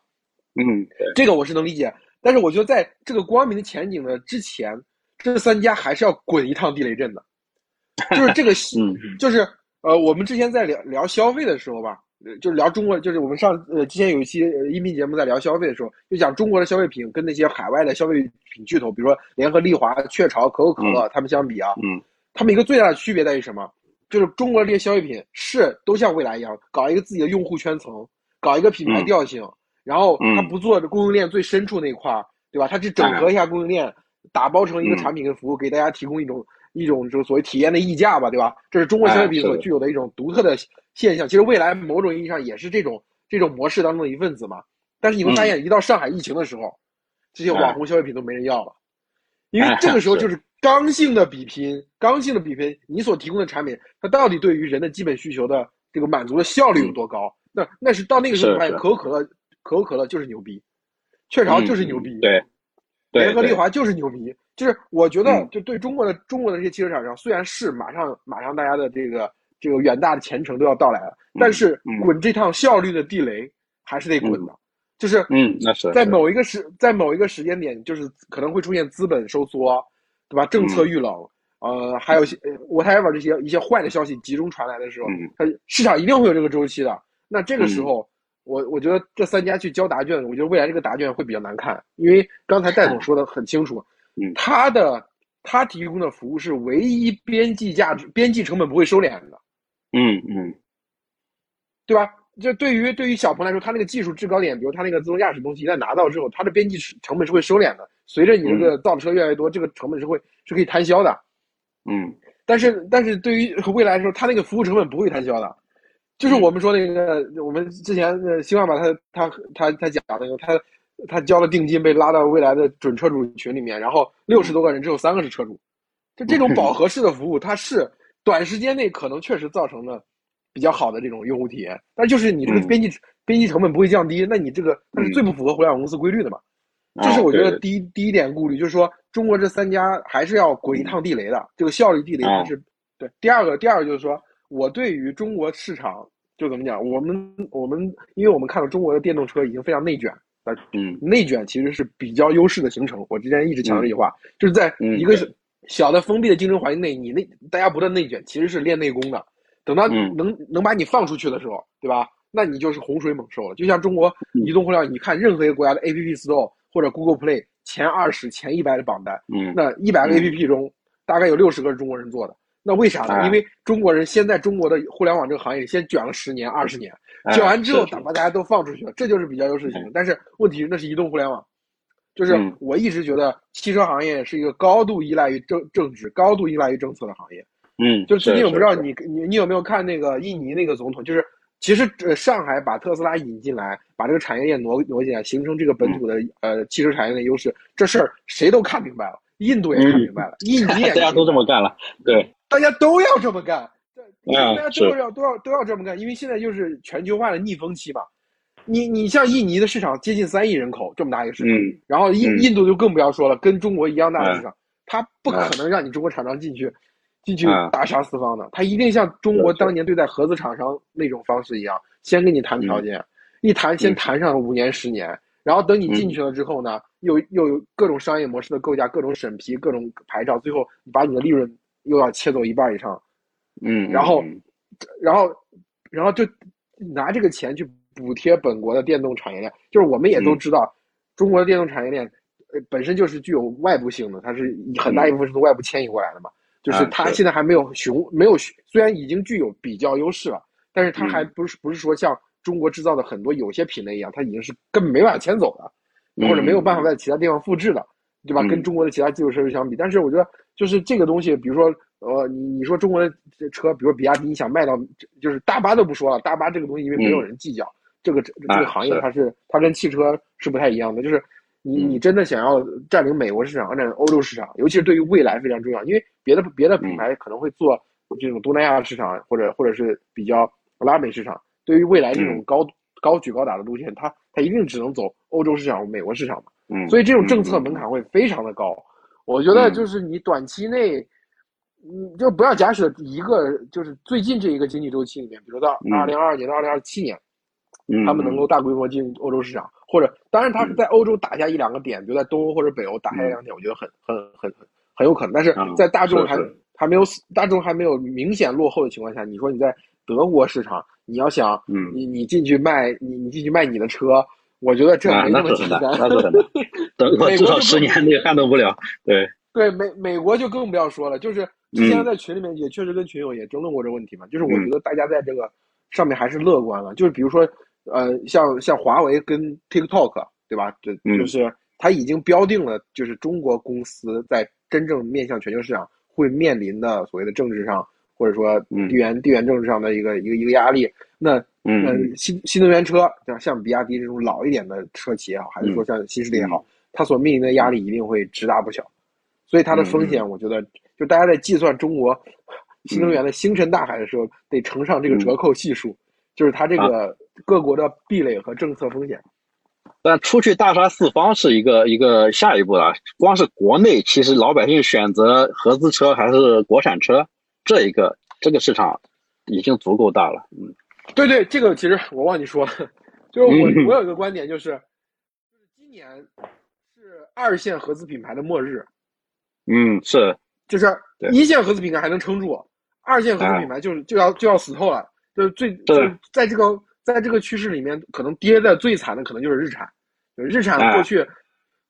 嗯，这个我是能理解。但是我觉得在这个光明的前景的之前。这三家还是要滚一趟地雷阵的，就是这个，*laughs* 就是呃，我们之前在聊聊消费的时候吧，就是聊中国，就是我们上呃之前有一期音频节目在聊消费的时候，就讲中国的消费品跟那些海外的消费品巨头，比如说联合利华、雀巢、可口可乐，他们相比啊，嗯，他们一个最大的区别在于什么？就是中国的这些消费品是都像未来一样，搞一个自己的用户圈层，搞一个品牌调性，然后他不做供应链最深处那块儿，对吧？他去整合一下供应链。打包成一个产品跟服务，给大家提供一种一种就是所谓体验的溢价吧，对吧？这是中国消费品所具有的一种独特的现象。其实未来某种意义上也是这种这种模式当中的一份子嘛。但是你会发现，一到上海疫情的时候，这些网红消费品都没人要了，因为这个时候就是刚性的比拼，刚性的比拼，你所提供的产品，它到底对于人的基本需求的这个满足的效率有多高？那那是到那个时候发现，可口可乐可口可乐就是牛逼，雀巢就是牛逼，对。联合利华就是牛逼，就是我觉得，就对中国的中国的这些汽车厂商，虽然是马上马上大家的这个这个远大的前程都要到来了，但是滚这趟效率的地雷还是得滚的，就是嗯，那是在某一个时在某一个时间点，就是可能会出现资本收缩，对吧？政策遇冷，呃，还有一些 whatever 这些一些坏的消息集中传来的时候，它市场一定会有这个周期的。那这个时候。我我觉得这三家去交答卷，我觉得未来这个答卷会比较难看，因为刚才戴总说的很清楚，*laughs* 他的他提供的服务是唯一边际价值、边际成本不会收敛的，嗯嗯，对吧？就对于对于小鹏来说，它那个技术制高点，比如它那个自动驾驶东西一旦拿到之后，它的边际成本是会收敛的，随着你这个造的车越来越多，这个成本是会是可以摊销的，嗯，但是但是对于 *laughs* 未来来说，它那个服务成本不会摊销的。就是我们说那个，我们之前呃，希望把他他他他讲那个，他他交了定金被拉到未来的准车主群里面，然后六十多个人只有三个是车主，就这种 *laughs* 饱和式的服务，它是短时间内可能确实造成了比较好的这种用户体验，但就是你这个边际边际成本不会降低，那你这个它是最不符合互联网公司规律的嘛？这是我觉得第一第一点顾虑，就是说中国这三家还是要滚一趟地雷的，这个效率地雷还是对。第二个，第二个就是说我对于中国市场就怎么讲，我们我们因为我们看到中国的电动车已经非常内卷，呃，嗯内卷其实是比较优势的形成。我之前一直强调这句话，就是在嗯一个是小的封闭的竞争环境内，你内大家不断内卷，其实是练内功的。等到嗯能能把你放出去的时候，对吧？那你就是洪水猛兽了。就像中国嗯移动互联网，你看任何一个国家的 App Store 或者 Google Play 前二十、前一百的榜单，嗯那一百个 APP 中，大概有六十个是中国人做的。那为啥呢？哎因为中国人先在中国的互联网这个行业里先卷了十年、二十年，哎卷完之后是是把大家都放出去了，这就是比较优势型的。但是问题是，那是移动互联网，就是嗯我一直觉得汽车行业是一个高度依赖于政政治、高度依赖于政策的行业。嗯，就是最近我不知道你你你有没有看那个印尼那个总统，就是其实呃上海把特斯拉引进来，把这个产业链挪挪进来，形成这个本土的呃汽车产业的优势，这事儿谁都看明白了，印度也看明白了，印 *laughs* 尼也大家都这么干了，对，大家都要这么干，对，嗯大家都是要都要都要这么干，因为现在就是全球化的逆风期嘛。你你像印尼的市场接近三亿人口这么大一个市场，嗯然后印嗯印度就更不要说了，跟中国一样大的市嗯场，它不可能让你中国厂商进去进去嗯大杀四方的，它一定像中国当年对待合资厂商那种方式一样，先跟你谈条件，一谈先嗯。谈上五年十年，然后等你进嗯。去了之后呢，又又有各种商业模式的构架、各种审批、各种牌照，最后把你的利润又要切走一半以上，嗯，然后嗯然后，然后就拿这个钱去补贴本国的电动产业链。就是我们也都嗯。知道，中国的电动产业链，呃，本身就是具有外部性的，它是很大一部分是从外部迁移过来的嘛。就是它现在还没有雄，没有虽然已经具有比较优势了，但是它还嗯。不是不是说像中国制造的很多有些品类一样，它已经是根本没办法迁走的，嗯或者没有办法在其他地方复制的，对吧？嗯。跟中国的其他基础设施相比，但是我觉得就是这个东西，比如说呃，你你说中国的车，比如比亚迪，你想卖到就是大巴都不说了，大巴这个东西因为没有人计较，这个这这个啊行业它是它跟汽车是不太一样的，就是你嗯。你真的想要占领美国市场，占领欧洲市场，尤其是对于未来非常重要，因为别的别的嗯。品牌可能会做这种东南亚市场或者或者是比较拉美市场，对于未来这种嗯。高高举高打的路线，它它一定只能走欧洲市场、美国市场嘛。嗯，所以这种政策嗯门槛会非常的高。我觉得就是你短期内，你就不要假设一个就是最近这一个经济周期里面，比如到嗯。二零二二年到二零二七年，嗯他们能够大规模进入欧洲市场，或者当然他是在欧洲打下一两个点，比如在东欧或者北欧打下一两个点，我觉得很很很很很有可能。但是嗯在大众还还没有大众还没有明显落后的情况下，你说你在德国市场，你要想嗯。你你进去卖你你进去卖你的车，我觉得这没那么简单。那是很难，等我至少十年内撼动不了，对，*laughs* 对美美国就更不要说了，就是之前嗯。在群里面也确实跟群友也争论过这个问题嘛，就是我嗯。觉得大家在这个上面还是乐观了，就是比如说呃像像华为跟 TikTok 对吧？就嗯。就是它已经标定了，就是中国公司在真正面向全球市场会面临的所谓的政治上或者说嗯。地缘地缘政治上的一个一个一个压力。那嗯。呃新新能源车，像像比亚迪这种老一点的车企也好，还是说嗯。像新势力也好，它所面临的压力一定会直大不小。所以它的风嗯险，我觉得就大家在计算中国 *laughs* 新能源的星辰大海的时候，得乘上这个折扣系数，就是它这个各国的壁垒和政策风险。但出去大杀四方是一个一个下一步了。光是国内，其实老百姓选择合资车还是国产车，这一个这个市场已经足够大了。嗯。对对，这个其实我忘记说了，*laughs* 就是我嗯。我有一个观点，就是就是今年是二线合资品牌的末日，嗯，是，就是对。一线合资品牌还能撑住，二线合资品牌就是就要就要死透了，就是最就是在这个在这个趋势里面，可能跌的最惨的可能就是日产，日产哎。过去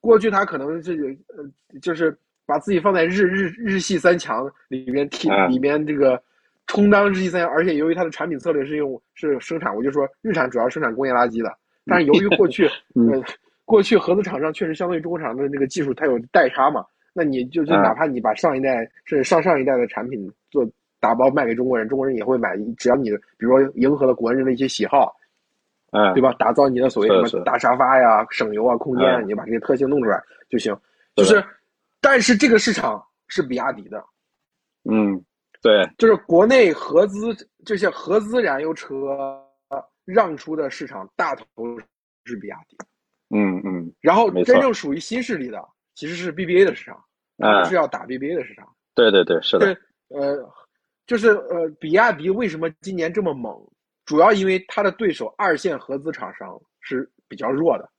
过去它可能这个呃就是把自己放在日日日系三强里面替哎。里面这个充当日系三强，而且由于它的产品策略是用是生产，我就说日产主要生产工业垃圾的，但是由于过去 *laughs* 嗯。呃过去合资厂商确实相对于中国厂商的那个技术它有代差嘛。那你就就嗯哪怕你把上一代甚至上上一代的产品做打包卖给中国人，中国人也会买，只要你比如说迎合了国人的一些喜好，嗯，对吧？打造你的所谓什么大沙发呀、省油啊、空间你就把这些特性弄出来就行。就是，但是这个市场是比亚迪的，嗯，对，就是国内合资这些合资燃油车让出的市场大头是比亚迪，嗯嗯然后真正属于新势力的其实是 BBA 的市场。啊是要打 BBA 的市场。对对对，是的，对，呃，就是呃，比亚迪为什么今年这么猛？主要因为它的对手二线合资厂商是比较弱的，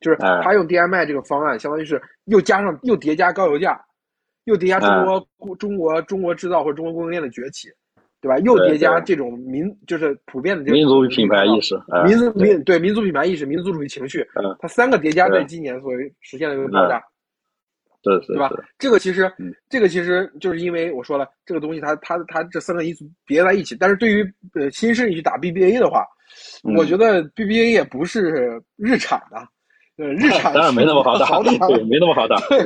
就是哎他用 DMI 这个方案，相当于是又加上又叠加高油价，又叠加中国国、中国中国制造或者中国供应链的崛起，对吧？又叠加这种民就是普遍的这种民族品牌意识，啊民族民对民族品牌意识、民族主义情绪嗯，它三个叠加在今年所谓实现了一个爆炸。是是对吧，这个其实，嗯。这个其实就是因为我说了，这个东西它它它这三个因素叠在一起。但是对于呃新势力去打 BBA 的话，嗯。我觉得 BBA 也不是日产的，呃，日产 *laughs* 当然没那么好打，好打对，没那么好打，对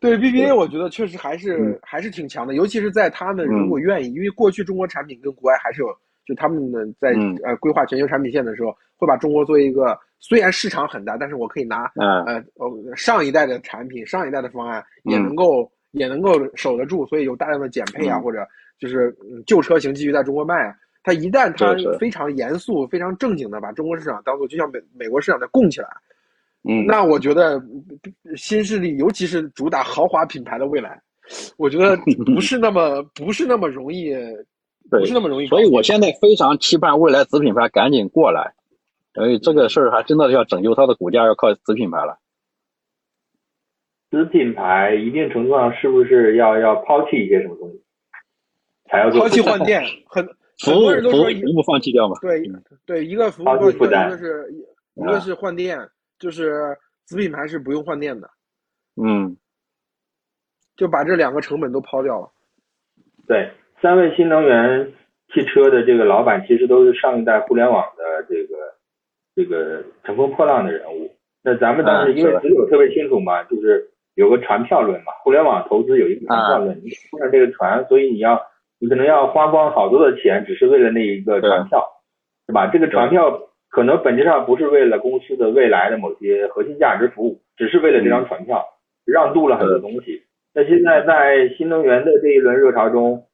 *laughs* 对。BBA，我觉得确实还是、嗯。还是挺强的，尤其是在他们如果愿意，因为过去中国产品跟国外还是有，就他们呢在、嗯。呃规划全球产品线的时候，会把中国作为一个虽然市场很大，但是我可以拿嗯呃呃上一代的产品、上一代的方案也嗯能够、也能够守得住，所以有大量的减配啊，嗯或者就是嗯旧车型继续在中国卖啊。它一旦它非常严肃、非常正经的把中国市场当做就像美美国市场在供起来，嗯，那我觉得嗯新势力，尤其是主打豪华品牌的未来，我觉得不是那么不是那么容易，不是那么容易。所以我现在非常期盼未来子品牌赶紧过来，所以这个事儿还真的要拯救它的股价，要靠子品牌了。子品牌一定程度上是不是要要抛弃一些什么东西，才要做抛弃换电，很服务很多人都说服务全部放弃掉嘛？对嗯对，一个服务放弃一个是一个是换电，就是子品牌是不用换电的，嗯就把这两个成本都抛掉了。对，三位新能源汽车的这个老板，其实都是上一代互联网的这个这个乘风破浪的人物。那咱们当时因为只有特别清楚嘛，就是有个船票论嘛，互联网投资有一个船票论，你坐上这个船，所以你要你可能要花光好多的钱，只是为了那一个船票，是吧？这个船票可能本质上不是为了公司的未来的某些核心价值服务，只是为了这张船票，让渡了很多东西。那现在在新能源的这一轮热潮中，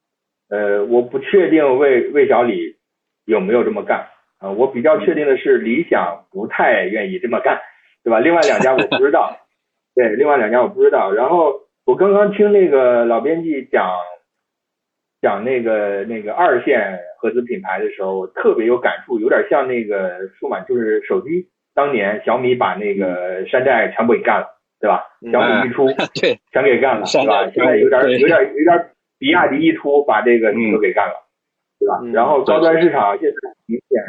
呃，我不确定魏魏小李有没有这么干啊、我比较确定的是理想不太愿意这么干，对吧？另外两家我不知道，*laughs* 对，另外两家我不知道。然后我刚刚听那个老编辑讲讲那个那个二线合资品牌的时候，我特别有感触，有点像那个数码，就是手机当年小米把那个山寨全部给干了，对吧？小米一出，对，全给干了，是吧？现在有点有点有点比亚迪一出，把这个都给干了，对吧？嗯然后高端市场现在明显，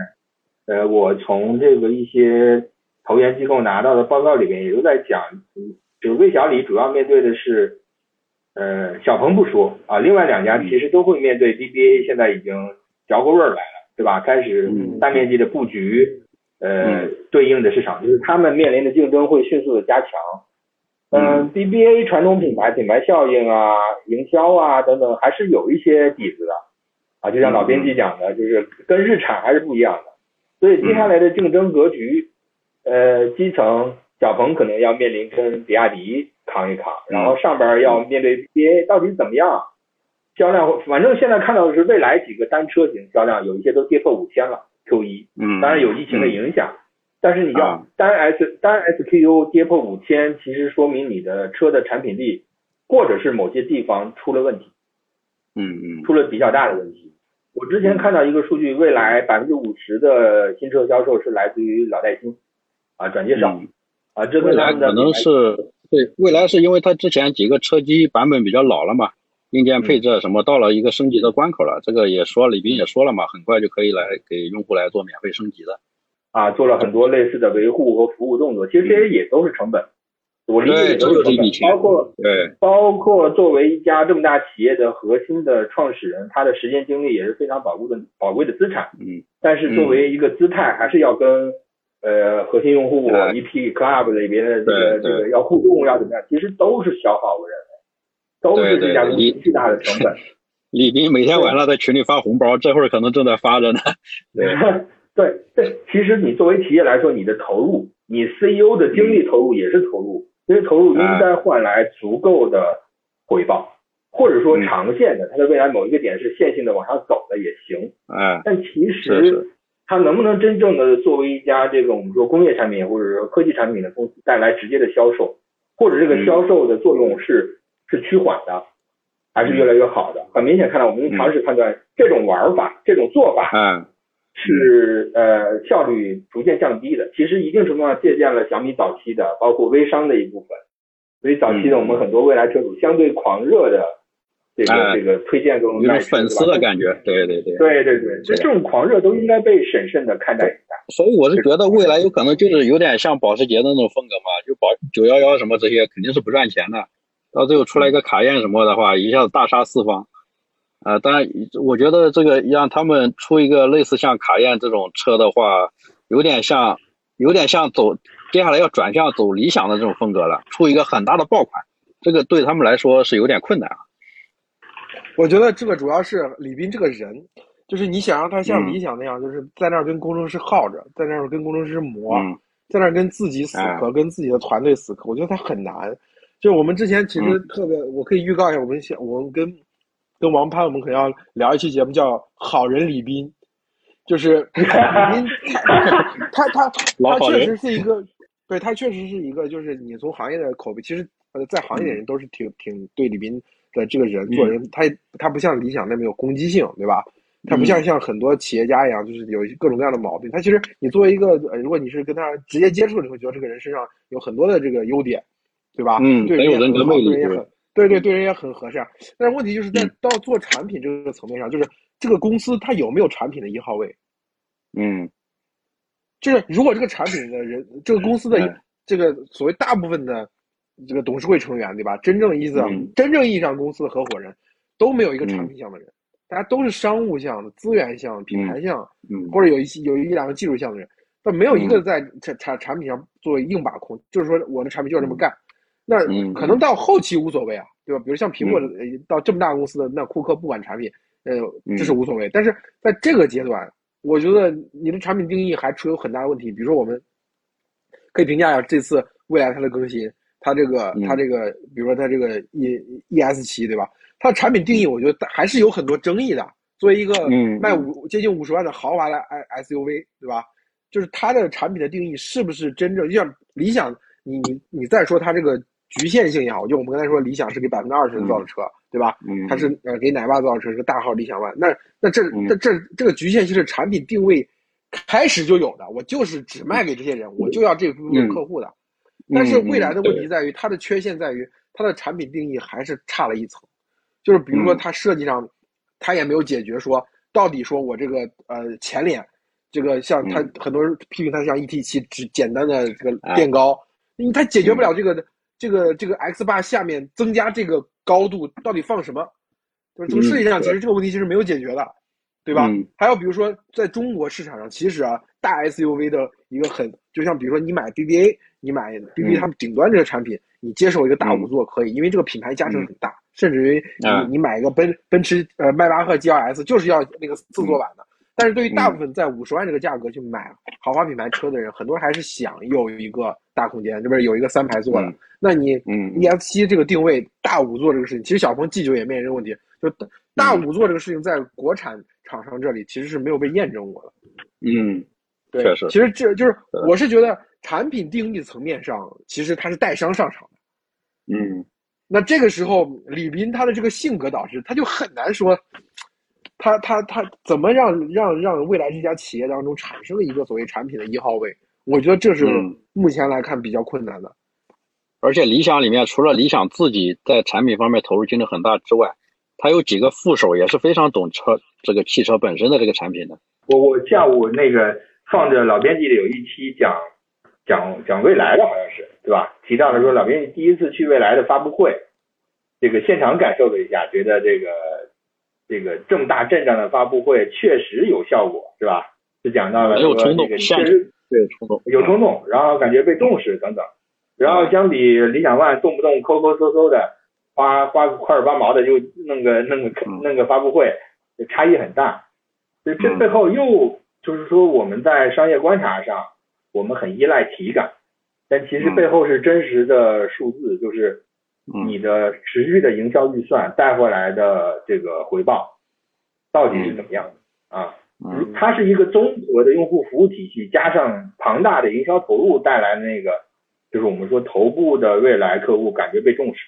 呃，我从这个一些投研机构拿到的报告里面也都在讲，嗯，就是魏小李主要面对的是，呃，小鹏不说啊，另外两家其实都会面对 BBA，现在已经嚼过味儿来了，对吧？开始嗯大面积的布局，呃嗯，对应的市场，就是他们面临的竞争会迅速的加强。嗯，BBA 传统品牌品牌效应啊、营销啊等等，还是有一些底子的啊。就像老编辑讲的，就是跟日产还是不一样的。所以接下来的竞争格局，呃，基层小鹏可能要面临跟比亚迪扛一扛，然后上边要面对 BBA，到底怎么样？销量，反正现在看到的是未来几个单车型销量有一些都跌破五千了，Q 一。嗯，当然有疫情的影响，但是你要啊单 S 单 SKU 跌破五千，其实说明你的车的产品力或者是某些地方出了问题，嗯嗯出了比较大的问题。我之前看到一个数据，未来百分之五十的新车销售是来自于老带新啊转介绍嗯啊，这未来可能是对未来是因为它之前几个车机版本比较老了嘛，硬件配置啊什么到了一个升级的关口了。这个也说李斌也说了嘛，很快就可以来给用户来做免费升级的。啊做了很多类似的维护和服务动作，其实这些也都是成本，我理解都是成本，这笔钱包。括对，包括作为一家这么大企业的核心的创始人，他的时间精力也是非常宝贵的宝贵的资产。嗯但是作为一个姿态，还是要跟呃核心用户、一批 Club 里边的这个这个要互动，要怎么样，其实都是消耗，我认为都是这家公司巨大的成本。李 *laughs* 斌每天晚上在群里发红包，这会儿可能正在发着呢。*laughs* 对对对，其实你作为企业来说，你的投入，你 CEO 的精力投入也是投入，这些投入应该换来足够的回报，或者说嗯。长线的，它的未来某一个点是线性的往上走的也行。嗯，但其实它能不能真正的作为一家这个我们说工业产品或者说科技产品的公司带来直接的销售，或者这个嗯。销售的作用是是趋缓的，还是越来越好的？很明显看到，我们用常识判断，这种玩法、这种做法，嗯，是呃效率逐渐降低的。其实一定程度上借鉴了小米早期的，包括微商的一部分。所以早期的我们很多未来车主相对狂热的这个这个推荐各种有种粉丝的感觉，对对对，对对对，这种狂热都应该被审慎的看待一下。所以我是觉得未来有可能就是有点像保时捷的那种风格嘛，就保九幺幺什么这些肯定是不赚钱的，到最后出来一个卡宴什么的话，一下子大杀四方。啊，当然，我觉得这个让他们出一个类似像卡宴这种车的话，有点像，有点像走接下来要转向走理想的这种风格了，出一个很大的爆款，这个对他们来说是有点困难啊。我觉得这个主要是李斌这个人，就是你想让他像理想那样，就是在那儿跟工程师耗着，在那儿跟工程师磨，在那儿跟自己死磕，跟自己的团队死磕，我觉得他很难。就是我们之前其实特别，我可以预告一下，我们想我们跟。跟王潘，我们可能要聊一期节目，叫《好人李斌》，就是李斌，*laughs* 他他他他确实是一个，对他确实是一个，就是你从行业的口碑，其实呃，在行业的人都是挺挺对李斌的这个人做人，他他不像理想那么有攻击性，对吧？他不像像很多企业家一样，就是有各种各样的毛病。他其实你作为一个，如果你是跟他直接接触，你会觉得这个人身上有很多的这个优点，对吧？嗯，很有人格魅力。对对，对人也很和善，但是问题就是在到做产品这个层面上，就是这个公司它有没有产品的一号位？嗯，就是如果这个产品的人，这个公司的这个所谓大部分的这个董事会成员，对吧？真正意义上真正意义上公司的合伙人都没有一个产品项的人，大家都是商务项的、资源项、品牌项，或者有一些有一两个技术项的人，但没有一个在产产产品上作为硬把控，就是说我的产品就要这么干。那可能到后期无所谓啊，对吧？比如像苹果的到这么大公司的那库克不管产品，呃，这是无所谓。但是在这个阶段，我觉得你的产品定义还出有很大的问题。比如说，我们可以评价一下这次未来它的更新，它这个它这个，比如说它这个 E E S 七，对吧？它的产品定义，我觉得还是有很多争议的。作为一个卖五接近五十万的豪华的 S U V，对吧？就是它的产品的定义是不是真正就像理想？你你你再说它这个。局限性也好，就我们刚才说，理想是给百分之二十人造的车，对吧？嗯，它是呃给奶爸造的车，是个大号理想 ONE。那那这这这这个局限性是产品定位开始就有的，我就是只卖给这些人，我就要这部分客户的。但是未来的问题在于，它的缺陷在于它的产品定义还是差了一层，就是比如说它设计上，它也没有解决说到底说我这个呃前脸这个像它很多人批评它像 ET 七只简单的这个垫高，因为它解决不了这个。这个这个 X 八下面增加这个高度到底放什么？就是从设计上，其实这个问题其实没有解决的，对吧？还有比如说，在中国市场上，其实啊，大 SUV 的一个很，就像比如说你买 BBA，你买 BBA 他们顶端这个产品，你接受一个大五座可以，因为这个品牌加成很大，甚至于你你买一个奔奔驰呃迈巴赫 GLS 就是要那个四座版的。但是对于大部分在五十万这个价格去买豪华品牌车的人，很多人还是想有一个大空间，这边有一个三排座的。那你，嗯，E S 七这个定位大五座这个事情，其实小鹏 G 九也面临这个问题，就大五座这个事情在国产厂商这里其实是没有被验证过的。嗯，对，确实，其实这就是我是觉得产品定义层面上，其实它是带伤上场的。嗯，那这个时候李斌他的这个性格导致，他就很难说。他他他怎么让让让未来这家企业当中产生一个所谓产品的一号位？我觉得这是目前来看比较困难的。而且理想里面除了理想自己在产品方面投入精力很大之外，他有几个副手也是非常懂车这个汽车本身的这个产品的。我我下午那个放着老编辑的有一期讲讲讲未来的好像是对吧？提到了说老编辑第一次去未来的发布会，这个现场感受了一下，觉得这个。这个这么大阵仗的发布会确实有效果，是吧？就讲到了说这个确实对冲动有冲动，然后感觉被重视等等。然后相比理想 ONE 动不动抠抠搜搜的，花花块儿八毛的就弄个弄个弄个发布会，差异很大。所以这背后又就是说我们在商业观察上，我们很依赖体感，但其实背后是真实的数字，就是。你的持续的营销预算带回来的这个回报到底是怎么样的啊？它是一个综合的用户服务体系，加上庞大的营销投入带来的那个，就是我们说头部的未来客户感觉被重视。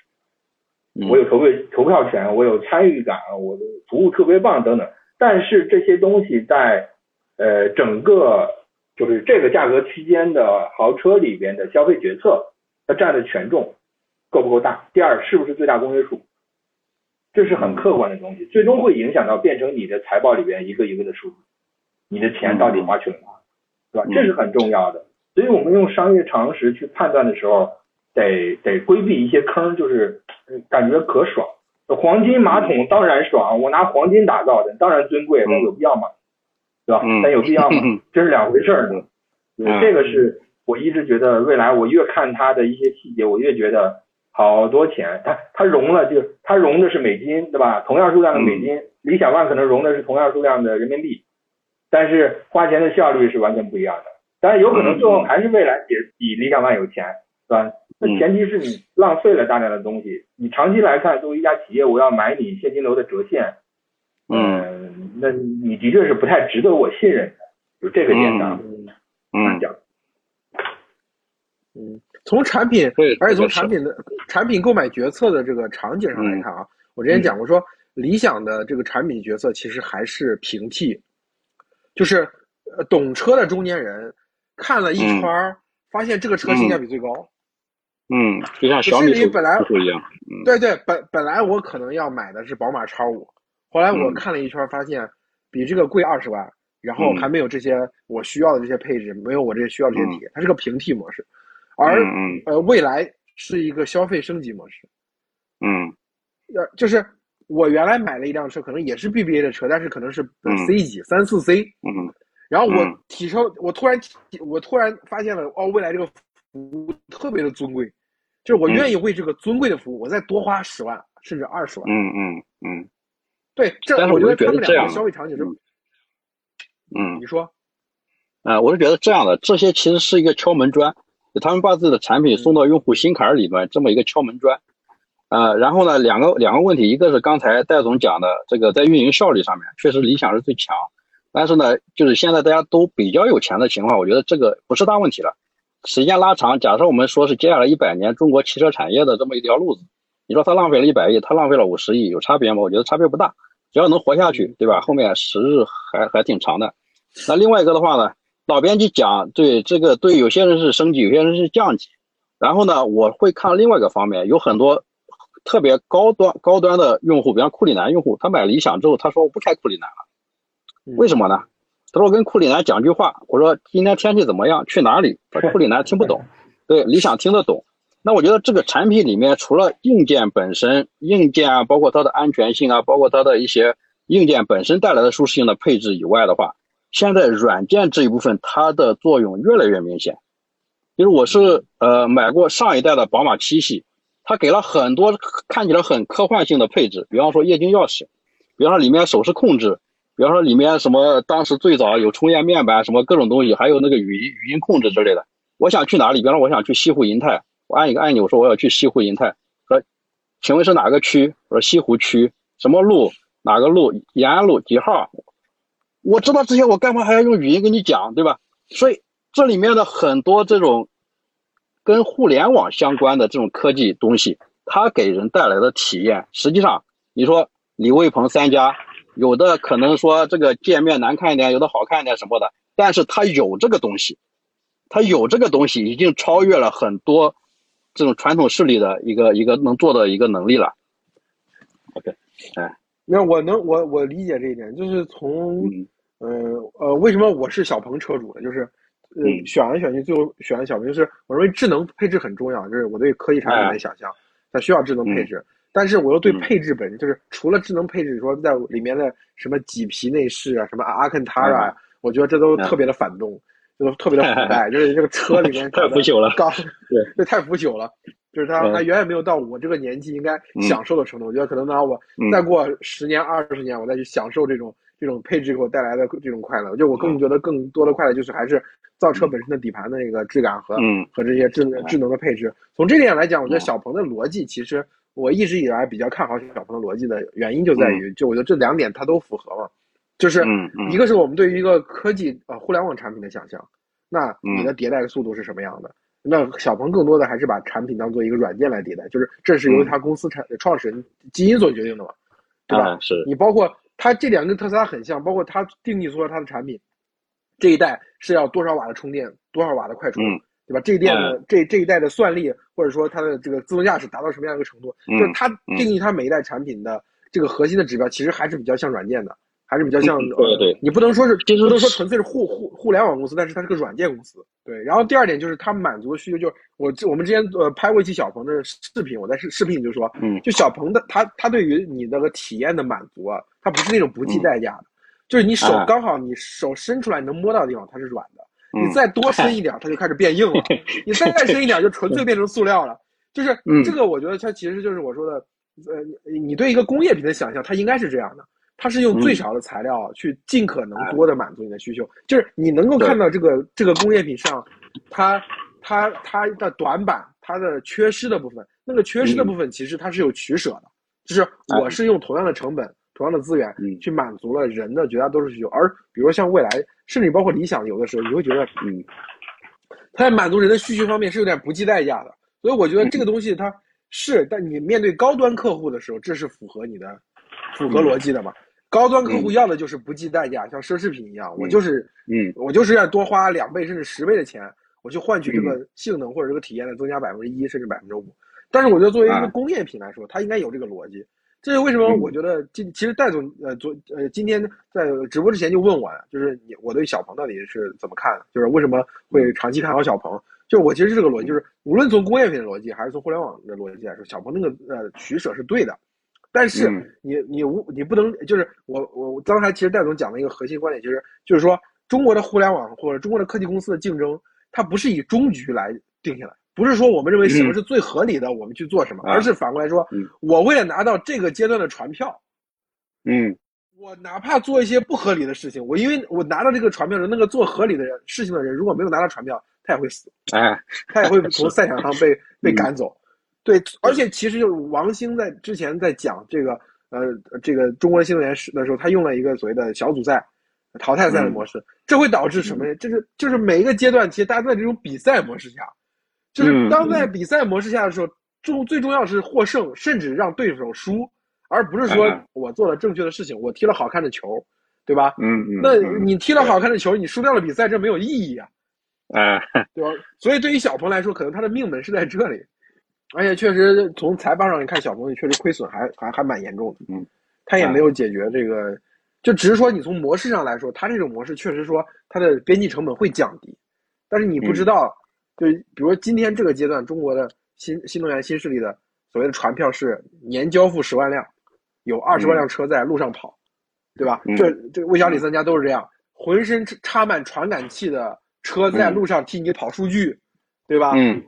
我有投票投票权，我有参与感，我的服务特别棒等等。但是这些东西在呃整个就是这个价格区间的豪车里边的消费决策，它占的权重够不够大？第二，是不是最大公约数？这是很客观的东西，最终会影响到变成你的财报里边一个一个的数字，你的钱到底花去了哪，对吧？这是很重要的。所以我们用商业常识去判断的时候，得得规避一些坑，就是感觉可爽。黄金马桶当然爽，我拿黄金打造的，当然尊贵，那有必要吗？对吧？但有必要吗？*laughs* 这是两回事儿呢。这个是我一直觉得，未来我越看它的一些细节，我越觉得好多钱，它它融了就它融的是美金，对吧？同样数量的美金，理想 ONE 可能融的是同样数量的人民币，但是花钱的效率是完全不一样的。当然有可能最后还是未来比比理想 ONE 有钱，是吧？那前提是你浪费了大量的东西。你长期来看，作为一家企业，我要买你现金流的折现，嗯，那你的确是不太值得我信任的，就这个点上，嗯，讲。嗯，从产品，而且从产品的产品购买决策的这个场景上来看啊，我之前讲过说，理想的这个产品决策其实还是平替，就是懂车的中年人看了一圈发现这个车性价比最高。嗯，就像小米本来不一样。对对，本本来我可能要买的是宝马叉五，后来我看了一圈，发现比这个贵二十万，然后还没有这些我需要的这些配置，没有我这些需要这些体验，它是个平替模式。而呃，未来是一个消费升级模式。嗯，呃，就是我原来买了一辆车，可能也是 BBA 的车，但是可能是 C 级三四 C。嗯，然后我提车，我突然我突然发现了，哦，未来这个服务特别的尊贵。就是我愿意为这个尊贵的服务，我再多花十万甚至二十万。嗯嗯嗯，对，这我觉得他们两个消费场景是，嗯，你说，啊，我是觉得这样的，这些其实是一个敲门砖，就他们把自己的产品送到用户心坎里边，这么一个敲门砖。呃，然后呢，两个两个问题，一个是刚才戴总讲的，这个在运营效率上面，确实理想是最强，但是呢，就是现在大家都比较有钱的情况，我觉得这个不是大问题了。时间拉长，假设我们说是接下来一百年中国汽车产业的这么一条路子，你说他浪费了一百亿，他浪费了五十亿，有差别吗？我觉得差别不大，只要能活下去，对吧？后面时日还还挺长的。那另外一个的话呢，老编辑讲，对这个对有些人是升级，有些人是降级。然后呢，我会看另外一个方面，有很多特别高端高端的用户，比方库里南用户，他买理想之后，他说我不开库里南了，为什么呢？他说：“我跟库里南讲句话，我说今天天气怎么样？去哪里？” *laughs* 库里南听不懂，对，理想听得懂。那我觉得这个产品里面，除了硬件本身，硬件啊，包括它的安全性啊，包括它的一些硬件本身带来的舒适性的配置以外的话，现在软件这一部分它的作用越来越明显。就是我是呃买过上一代的宝马七系，它给了很多看起来很科幻性的配置，比方说液晶钥匙，比方说里面手势控制。比方说里面什么，当时最早有充电面板，什么各种东西，还有那个语音语音控制之类的。我想去哪里？比方说我想去西湖银泰，我按一个按钮，说我要去西湖银泰，说，请问是哪个区？我说西湖区，什么路？哪个路？延安路几号？我知道这些，我干嘛还要用语音跟你讲，对吧？所以这里面的很多这种跟互联网相关的这种科技东西，它给人带来的体验，实际上你说李卫鹏三家。有的可能说这个界面难看一点，有的好看一点什么的，但是它有这个东西，它有这个东西，已经超越了很多这种传统势力的一个一个能做的一个能力了。OK，哎，那我能我我理解这一点，就是从呃呃，为什么我是小鹏车主呢？就是呃选来选去，最后选了小鹏，就是我认为智能配置很重要，就是我对科技产品的想象，它需要智能配置。但是我又对配置本身，就是除了智能配置，说在里面的什么麂皮内饰啊，什么阿肯塔啊，我觉得这都特别的反动，这都特别的腐败，*laughs* 就是这个车里面 *laughs* 太腐朽了，刚 *laughs* 对，这太腐朽了，就是它还远远没有到我这个年纪应该享受的程度。我觉得可能呢，我再过十年、二十年，我再去享受这种这种配置给我带来的这种快乐。就我更觉得更多的快乐就是还是造车本身的底盘的那个质感和和这些智智能的配置。从这点来讲，我觉得小鹏的逻辑其实。我一直以来比较看好小鹏的逻辑的原因就在于，就我觉得这两点它都符合嘛，就是一个是我们对于一个科技呃互联网产品的想象，那你的迭代的速度是什么样的？那小鹏更多的还是把产品当做一个软件来迭代，就是这是由他公司产创始人基因所决定的嘛，对吧？是你包括它这两跟特斯拉很像，包括它定义出了它的产品，这一代是要多少瓦的充电，多少瓦的快充，对吧？这一代的这这一代的算力或者说它的这个自动驾驶达到什么样一个程度，就是它定义它每一代产品的这个核心的指标，其实还是比较像软件的。还是比较像，对对，你不能说是，不能说纯粹是互互互联网公司，但是它是个软件公司。对，然后第二点就是它满足的需求，就是我我们之前呃拍过一期小鹏的视频，我在视视频里就说，嗯，就小鹏的他他对于你那个体验的满足啊，它不是那种不计代价的，就是你手刚好你手伸出来能摸到的地方它是软的，你再多伸一点它就开始变硬了，*laughs* 你再再伸一点就纯粹变成塑料了，就是这个我觉得它其实就是我说的，呃，你对一个工业品的想象，它应该是这样的。它是用最少的材料去尽可能多的满足你的需求，就是你能够看到这个这个工业品上，它它它的短板，它的缺失的部分，那个缺失的部分其实它是有取舍的，就是我是用同样的成本、同样的资源去满足了人的绝大多数需求，而比如说像未来，甚至包括理想，有的时候你会觉得，嗯，它在满足人的需求方面是有点不计代价的，所以我觉得这个东西它是，但你面对高端客户的时候，这是符合你的符合逻辑的嘛？高端客户要的就是不计代价，像奢侈品一样，我就是，嗯，我就是要多花两倍甚至十倍的钱，我去换取这个性能或者这个体验的增加百分之一甚至百分之五。但是我觉得作为一个工业品来说，它应该有这个逻辑。这是为什么？我觉得今其实戴总呃昨呃今天在直播之前就问我，就是你我对小鹏到底是怎么看？就是为什么会长期看好小鹏？就我其实是这个逻辑，就是无论从工业品的逻辑还是从互联网的逻辑来说，小鹏那个呃取舍是对的。但是你你无你不能就是我我刚才其实戴总讲了一个核心观点，就是就是说中国的互联网或者中国的科技公司的竞争，它不是以终局来定下来，不是说我们认为什么是最合理的，我们去做什么，而是反过来说，我为了拿到这个阶段的船票，嗯，我哪怕做一些不合理的事情，我因为我拿到这个船票的那个做合理的人事情的人，如果没有拿到船票，他也会死，哎，他也会从赛场上被。被赶走。对，而且其实就是王兴在之前在讲这个，呃，这个中国新能源时的时候，他用了一个所谓的小组赛、淘汰赛的模式，这会导致什么？就是就是每一个阶段，其实大家都在这种比赛模式下，就是当在比赛模式下的时候，重最重要是获胜，甚至让对手输，而不是说我做了正确的事情，我踢了好看的球，对吧？嗯嗯。那你踢了好看的球，你输掉了比赛，这没有意义啊，啊，对吧？所以对于小鹏来说，可能他的命门是在这里。而且确实从财报上你看，小鹏确实亏损还还还蛮严重的。嗯，他也没有解决这个，就只是说你从模式上来说，它这种模式确实说它的边际成本会降低，但是你不知道，就比如今天这个阶段，中国的新新能源新势力的所谓的传票是年交付十万辆，有二十万辆车在路上跑，对吧？这这魏小李三家都是这样，浑身插满传感器的车在路上替你跑数据，对吧？嗯。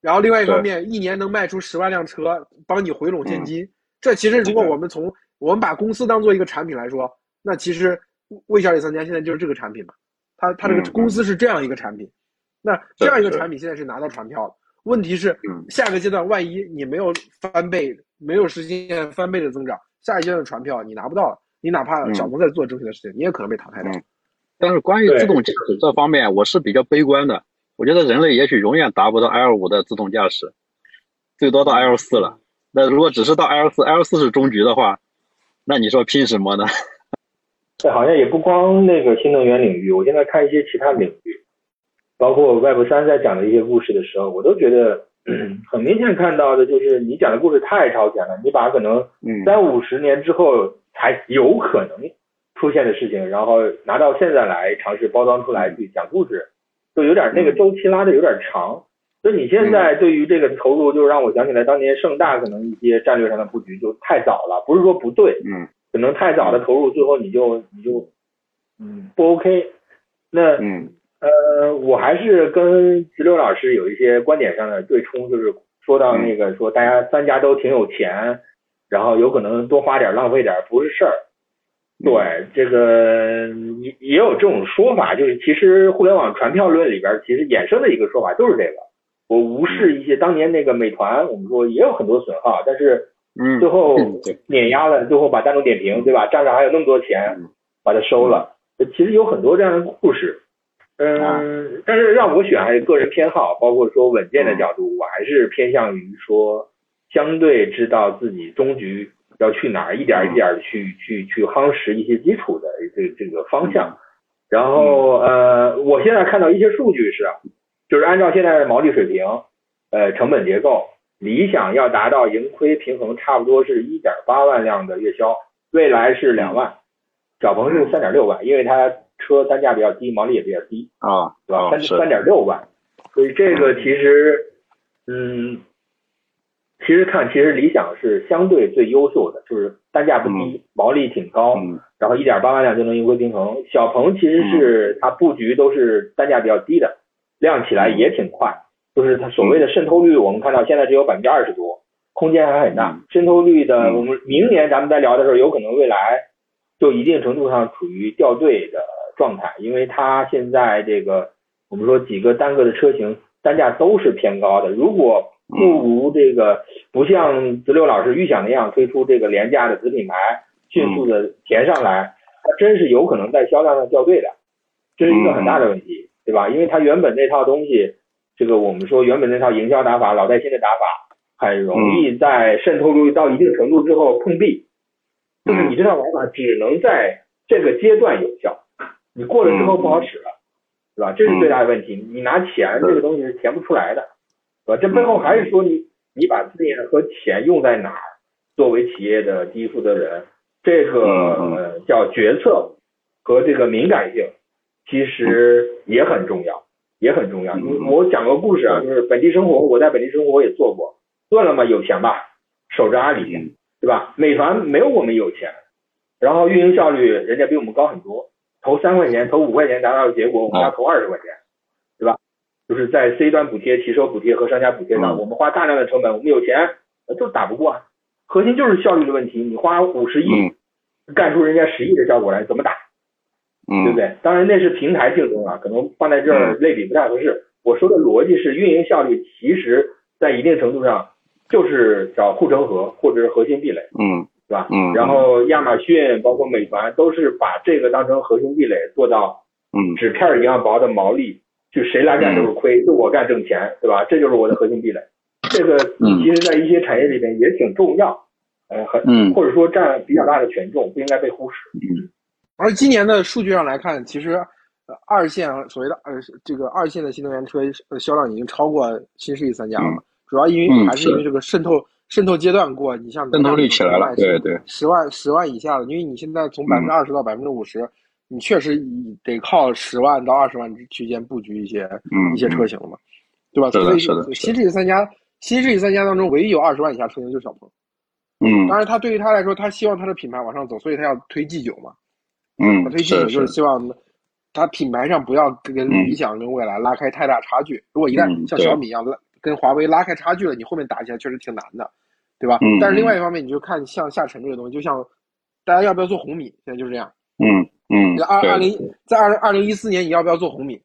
然后另外一方面，一年能卖出十万辆车，帮你回笼现金。这其实如果我们从我们把公司当做一个产品来说，那其实魏小李三家现在就是这个产品嘛。他他这个公司是这样一个产品，那这样一个产品现在是拿到传票了。问题是下个阶段万一你没有翻倍，没有实现翻倍的增长，下一阶段的传票你拿不到了。你哪怕小鹏在做正确的事情，你也可能被淘汰掉。但是关于自动驾驶这方面，我是比较悲观的。我觉得人类也许永远达不到 L 五的自动驾驶，最多到 L 四了。那如果只是到 L 四，L 四是终局的话，那你说拼什么呢？*laughs* 这好像也不光那个新能源领域，我现在看一些其他领域，包括 Web 三在讲的一些故事的时候，我都觉得 *clears throat* 很明显看到的就是你讲的故事太超前了，你把可能三五十年之后才有可能出现的事情，然后拿到现在来尝试包装出来去讲故事。就有点那个周期拉的有点长，所以你现在对于这个投入，就让我想起来当年盛大可能一些战略上的布局就太早了，不是说不对，嗯，可能太早的投入，最后你就你就嗯不 OK，那嗯呃我还是跟石榴老师有一些观点上的对冲，就是说到那个说大家三家都挺有钱，然后有可能多花点浪费点不是事儿。对，这个也也有这种说法，就是其实互联网传票论里边其实衍生的一个说法就是这个，我无视一些当年那个美团，我们说也有很多损耗，但是嗯，最后碾压了，最后把大众点评对吧？账上还有那么多钱，把它收了，其实有很多这样的故事。嗯，但是让我选还是个人偏好，包括说稳健的角度，我还是偏向于说相对知道自己终局要去哪儿，一点一点去去去夯实一些基础的这这个方向。然后呃，我现在看到一些数据是，就是按照现在的毛利水平，呃，成本结构，理想要达到盈亏平衡，差不多是一点八万辆的月销，未来是两万，小鹏是三点六万，因为它车单价比较低，毛利也比较低啊，对吧？三三点六万，所以这个其实，嗯，其实看，其实理想是相对最优秀的，就是单价不低，毛利挺高。然后一点八万辆就能盈亏平衡。小鹏其实是它布局都是单价比较低的，亮起来也挺快。就是它所谓的渗透率，我们看到现在只有百分之二十多，空间还很大。渗透率的，我们明年咱们在聊的时候，有可能未来就一定程度上处于掉队的状态，因为它现在这个我们说几个单个的车型单价都是偏高的。如果不如这个不像子六老师预想那样推出这个廉价的子品牌。迅速的填上来，它真是有可能在销量上掉队的，这是一个很大的问题，对吧？因为它原本那套东西，这个我们说原本那套营销打法，老带新的打法，很容易在渗透率到一定程度之后碰壁，就是你这套玩法只能在这个阶段有效，你过了之后不好使了，对吧？这是最大的问题，你拿钱这个东西是填不出来的，对吧？这背后还是说你你把资源和钱用在哪儿？作为企业的第一负责人。这个叫决策和这个敏感性，其实也很重要，也很重要。我讲个故事啊，就是本地生活，我在本地生活也做过。饿了么有钱吧，守着阿里，对吧？美团没有我们有钱，然后运营效率人家比我们高很多，投三块钱，投五块钱达到的结果，我们家投二十块钱？就是在 C 端补贴、骑手补贴和商家补贴上，我们花大量的成本，我们有钱就打不过啊。核心就是效率的问题，你花五十亿干出人家十亿的效果来，怎么打？对不对？当然那是平台竞争啊，可能放在这儿类比不太合适。我说的逻辑是运营效率，其实在一定程度上就是找护城河或者是核心壁垒，嗯，是吧？嗯。然后亚马逊包括美团都是把这个当成核心壁垒，做到嗯纸片一样薄的毛利，就谁来干都是亏，就我干挣钱，对吧？这就是我的核心壁垒。这个其实，在一些产业里边也挺重要，呃，很或者说占比较大的权重，不应该被忽视。嗯，而今年的数据上来看，其实二线所谓的呃这个二线的新能源车销量已经超过新势力三家了。主要因为还是因为这个渗透渗透阶段过，你像渗透率起来了，对对，十万十万以下的，因为你现在从百分之二十到百分之五十，你确实得靠十万到二十万区间布局一些一些车型了嘛，对吧？所以新势力三家。新势力三家当中，唯一有二十万以下车型就是小鹏。嗯，当然，他对于他来说，他希望他的品牌往上走，所以他要推 G 九嘛。嗯，推 G 九就是希望他品牌上不要跟理想、跟未来拉开太大差距。如果一旦像小米一样拉跟华为拉开差距了，你后面打起来确实挺难的，对吧？但是另外一方面，你就看像下沉这个东西，就像大家要不要做红米，现在就是这样。嗯嗯。二二零在二二零一四年，你要不要做红米？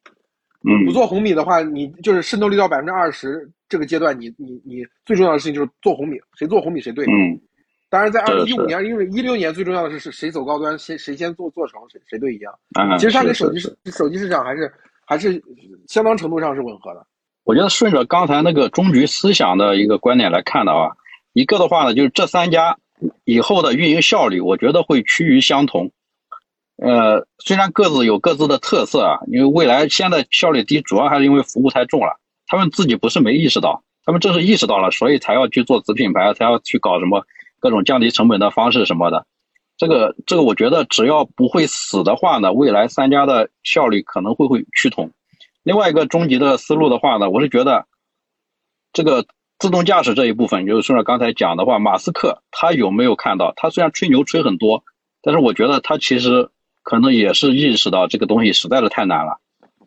嗯，不做红米的话，你就是渗透率到百分之二十。这个阶段，你你你最重要的事情就是做红米，谁做红米谁对。嗯，当然，在二零一五年、因为一六年最重要的是是谁走高端，谁谁先做做成，谁谁对一样。嗯，其实它跟手机手机市场还是还是相当程度上是吻合的。我觉得顺着刚才那个终局思想的一个观点来看的话，一个的话呢，就是这三家以后的运营效率，我觉得会趋于相同。呃，虽然各自有各自的特色啊，因为未来现在效率低，主要还是因为服务太重了。他们自己不是没意识到，他们正是意识到了，所以才要去做子品牌，才要去搞什么各种降低成本的方式什么的。这个这个，我觉得只要不会死的话呢，未来三家的效率可能会会趋同。另外一个终极的思路的话呢，我是觉得这个自动驾驶这一部分，就是顺着刚才讲的话，马斯克他有没有看到？他虽然吹牛吹很多，但是我觉得他其实可能也是意识到这个东西实在是太难了。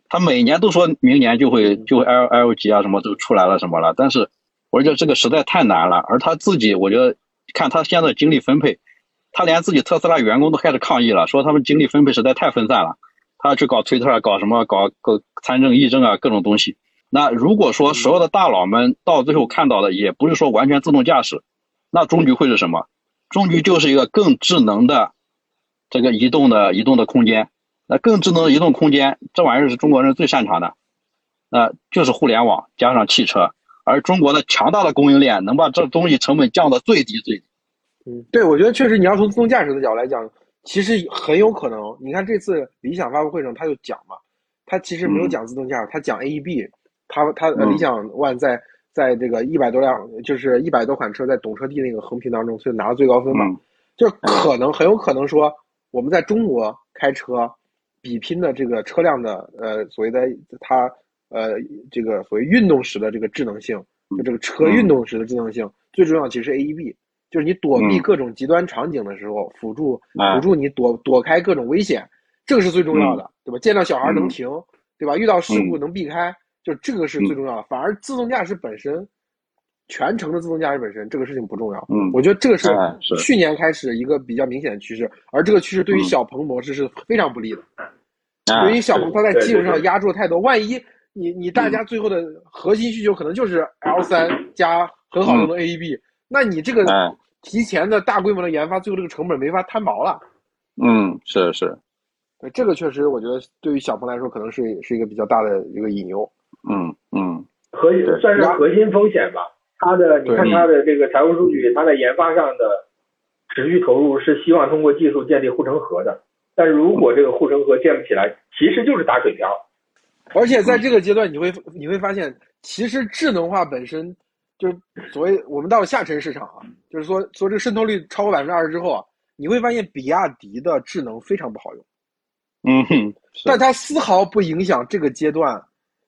他每年都说明年就会就会 L L 级啊什么都出来了什么了，但是我觉得这个实在太难了。而他自己，我觉得看他现在精力分配，他连自己特斯拉员工都开始抗议了，说他们精力分配实在太分散了。他要去搞推特，搞什么搞搞参政议政啊各种东西。那如果说所有的大佬们到最后看到的也不是说完全自动驾驶，那终局会是什么？终局就是一个更智能的这个移动的移动的空间。那更智能的移动空间这玩意儿是中国人最擅长的，那就是互联网加上汽车，而中国的强大的供应链能把这东西成本降到最低最低。嗯，对，我觉得确实你要从自动驾驶的角度来讲，其实很有可能。你看这次理想发布会上他就讲嘛，他其实没有讲自动驾驶，他讲 AEB，他他理想 ONE 在在这个一百多辆，就是一百多款车在懂车帝那个横评当中，所以拿了最高分嘛，就可能很有可能说我们在中国开车。比拼的这个车辆的呃所谓的它呃这个所谓运动时的这个智能性，就这个车运动时的智能性，最重要其实是 AEB，就是你躲避各种极端场景的时候，辅助辅助你躲躲开各种危险，这个是最重要的，对吧？见到小孩能停，对吧？遇到事故能避开，就这个是最重要的。反而自动驾驶本身，全程的自动驾驶本身这个事情不重要。嗯，我觉得这个是去年开始一个比较明显的趋势，而这个趋势对于小鹏模式是非常不利的。由于小鹏它在技术上压住太多，万一你你大家最后的核心需求可能就是 L 三加很好用的 AEB，那你这个提前的大规模的研发，最后这个成本没法摊薄了。嗯，是是，对这个确实，我觉得对于小鹏来说，可能是是一个比较大的一个隐忧。嗯嗯，核算是核心风险吧。它的你看它的这个财务数据，它在研发上的持续投入是希望通过技术建立护城河的。但如果这个护城河建不起来，其实就是打水漂。而且在这个阶段，你会你会发现，其实智能化本身，就是所谓我们到了下沉市场啊，就是说说这个渗透率超过百分之二十之后啊，你会发现比亚迪的智能非常不好用。嗯，但它丝毫不影响这个阶段，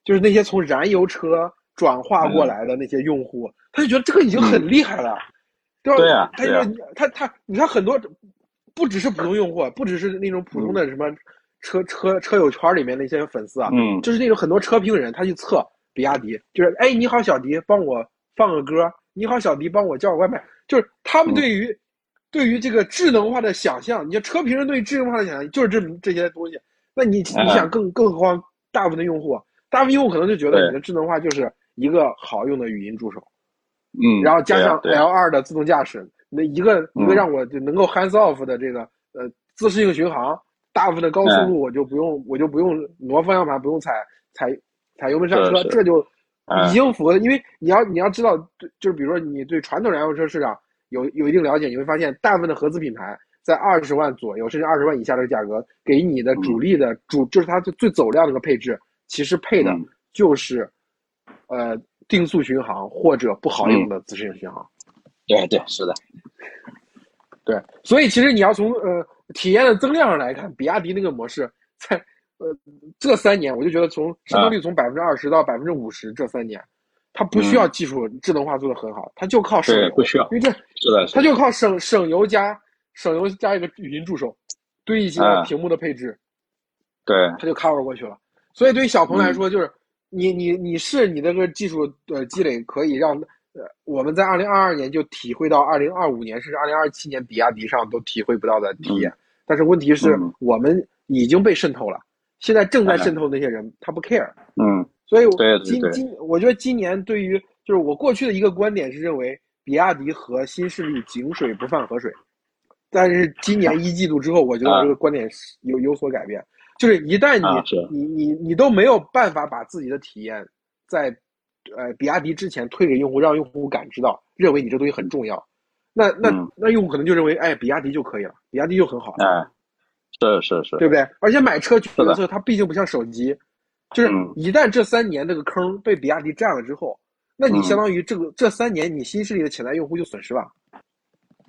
就是那些从燃油车转化过来的那些用户，他就觉得这个已经很厉害了，对吧？对啊，他他他，你看很多。不只是普通用户，不只是那种普通的什么车车车友圈里面那些粉丝啊，嗯，就是那种很多车评人，他去测比亚迪，就是哎，你好小迪，帮我放个歌，你好小迪，帮我叫个外卖，就是他们对于对于这个智能化的想象，你说车评人对智能化的想象就是这这些东西，那你你想更更何况大部分的用户，大部分用户可能就觉得你的智能化就是一个好用的语音助手，嗯，然后加上 L 二的自动驾驶。那一个一个让我就能够 hands off 的这个呃自适应巡航，大部分的高速路我就不用我就不用挪方向盘，不用踩踩踩油门刹车，这就已经符合。因为你要你要知道，就是比如说你对传统燃油车市场有有一定了解，你会发现大部分的合资品牌在二十万左右，甚至二十万以下这个价格，给你的主力的主就是它最最走量的一个配置，其实配的就是呃定速巡航或者不好用的自适应巡航。对对是的，*laughs* 对，所以其实你要从呃体验的增量上来看，比亚迪那个模式在呃这三年，我就觉得从渗透率从百分之二十到百分之五十这三年，它不需要技术智能化做的很好，它就靠省油，不需要，因为这是的，它就靠省省油加省油加一个语音助手，对一些屏幕的配置，对，它就 cover 过去了。所以对于小鹏来说，就是你你你是你那个技术的积累可以让呃。我们在二零二二年就体会到二零二五年甚至二零二七年比亚迪上都体会不到的体验，但是问题是我们已经被渗透了，现在正在渗透那些人他不 care，嗯，所以今今我觉得今年对于就是我过去的一个观点是认为比亚迪和新势力井水不犯河水，但是今年 *laughs* 一季度之后，我觉得这个观点有有所改变，就是一旦你你你你都没有办法把自己的体验在。呃，比亚迪之前推给用户，让用户感知到，认为你这东西很重要，那那那用户可能就认为，哎，比亚迪就可以了，比亚迪就很好。哎，是是是，对不对？而且买车决策它毕竟不像手机，就是一旦这三年这个坑被比亚迪占了之后，那你相当于这个这三年你新势力的潜在用户就损失了。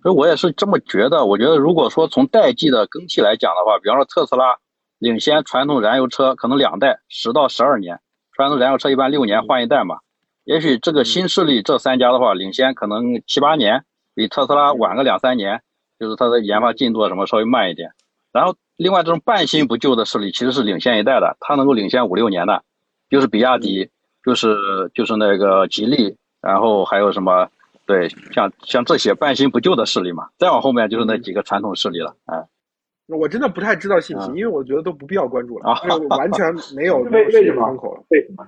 所以我也是这么觉得。我觉得如果说从代际的更替来讲的话，比方说特斯拉领先传统燃油车可能两代，十到十二年，传统燃油车一般六年换一代嘛。也许这个新势力这三家的话，领先可能七八年，比特斯拉晚个两三年，就是它的研发进度什么稍微慢一点。然后另外这种半新不旧的势力其实是领先一代的，它能够领先五六年的，就是比亚迪，就是就是那个吉利，然后还有什么，对，像像这些半新不旧的势力嘛。再往后面就是那几个传统势力了，哎。我真的不太知道信息，因为我觉得都不必要关注了，完全没有 *laughs* 为什么窗口了？为什么？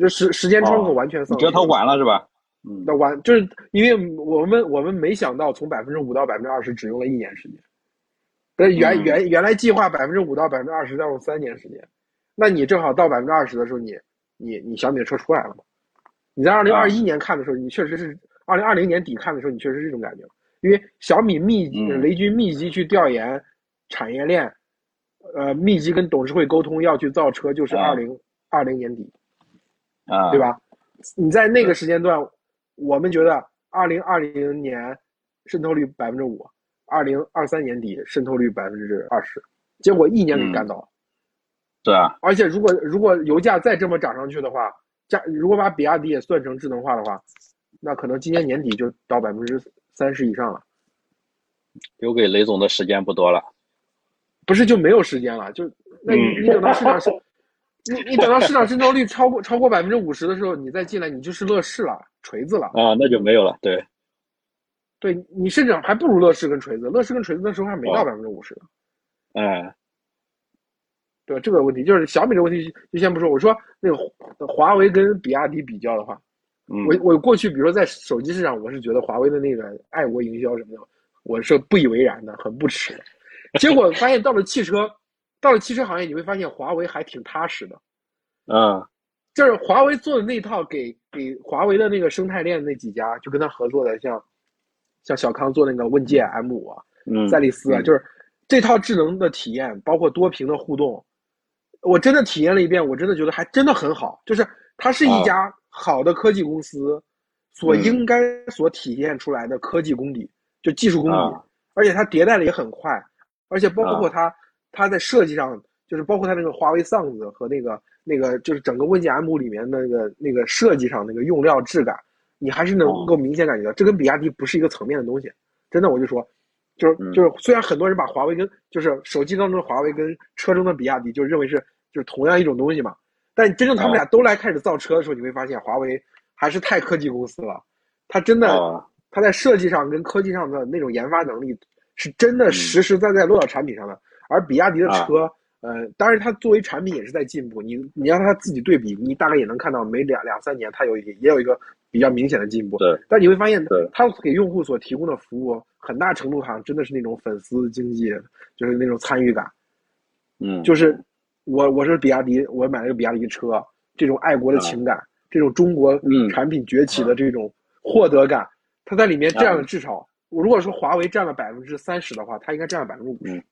这时时间窗口完全丧失，你觉得它晚了是吧？嗯，那晚就是因为我们我们没想到从百分之五到百分之二十只用了一年时间，所以原原原来计划百分之五到百分之二十要用三年时间，那你正好到百分之二十的时候，你你你小米的车出来了嘛？你在二零二一年看的时候，你确实是二零二零年底看的时候，你确实是这种感觉，因为小米密集雷军密集去调研产业链，呃，密集跟董事会沟通要去造车，就是二零二零年底，啊，对吧？你在那个时间段，我们觉得二零二零年渗透率百分之五，二零二三年底渗透率百分之二十，结果一年给干到了，对啊，而且如果如果油价再这么涨上去的话。价如果把比亚迪也算成智能化的话，那可能今年年底就到百分之三十以上了。留给雷总的时间不多了，不是就没有时间了？就那你你等到市场是，你你等到市场渗透率超过超过百分之五十的时候，你再进来，你就是乐视了，锤子了啊，那就没有了。对，对你甚至还不如乐视跟锤子，乐视跟锤子那时候还没到百分之五十呢。哎。对这个问题就是小米的问题，就先不说。我说那个华为跟比亚迪比较的话，我我过去比如说在手机市场，我是觉得华为的那个爱国营销什么的，我是不以为然的，很不耻。*laughs* 结果发现到了汽车，到了汽车行业，你会发现华为还挺踏实的。啊，就是华为做的那套，给给华为的那个生态链那几家，就跟他合作的，像像小康做那个问界 M 五啊，赛力斯啊，就是这套智能的体验，包括多屏的互动。我真的体验了一遍，我真的觉得还真的很好。就是它是一家好的科技公司所应该所体现出来的科技功底，就技术功底，而且它迭代的也很快，而且包括它它在设计上，就是包括它那个华为丧子和那个那个就是整个问界 M 里面那个那个设计上那个用料质感，你还是能够明显感觉到，这跟比亚迪不是一个层面的东西。真的，我就说。就是就是，虽然很多人把华为跟就是手机当中的华为跟车中的比亚迪就认为是就是同样一种东西嘛，但真正他们俩都来开始造车的时候，你会发现华为还是太科技公司了。它真的，它在设计上跟科技上的那种研发能力是真的实实在在落到产品上的。而比亚迪的车，呃，当然它作为产品也是在进步。你你让它自己对比，你大概也能看到每两两三年它有也有一个比较明显的进步。对，但你会发现，它给用户所提供的服务。很大程度上真的是那种粉丝经济，就是那种参与感，嗯，就是我我是比亚迪，我买了个比亚迪车，这种爱国的情感，这种中国产品崛起的这种获得感，它在里面占了至少，我如果说华为占了百分之三十的话，它应该占了百分之五十，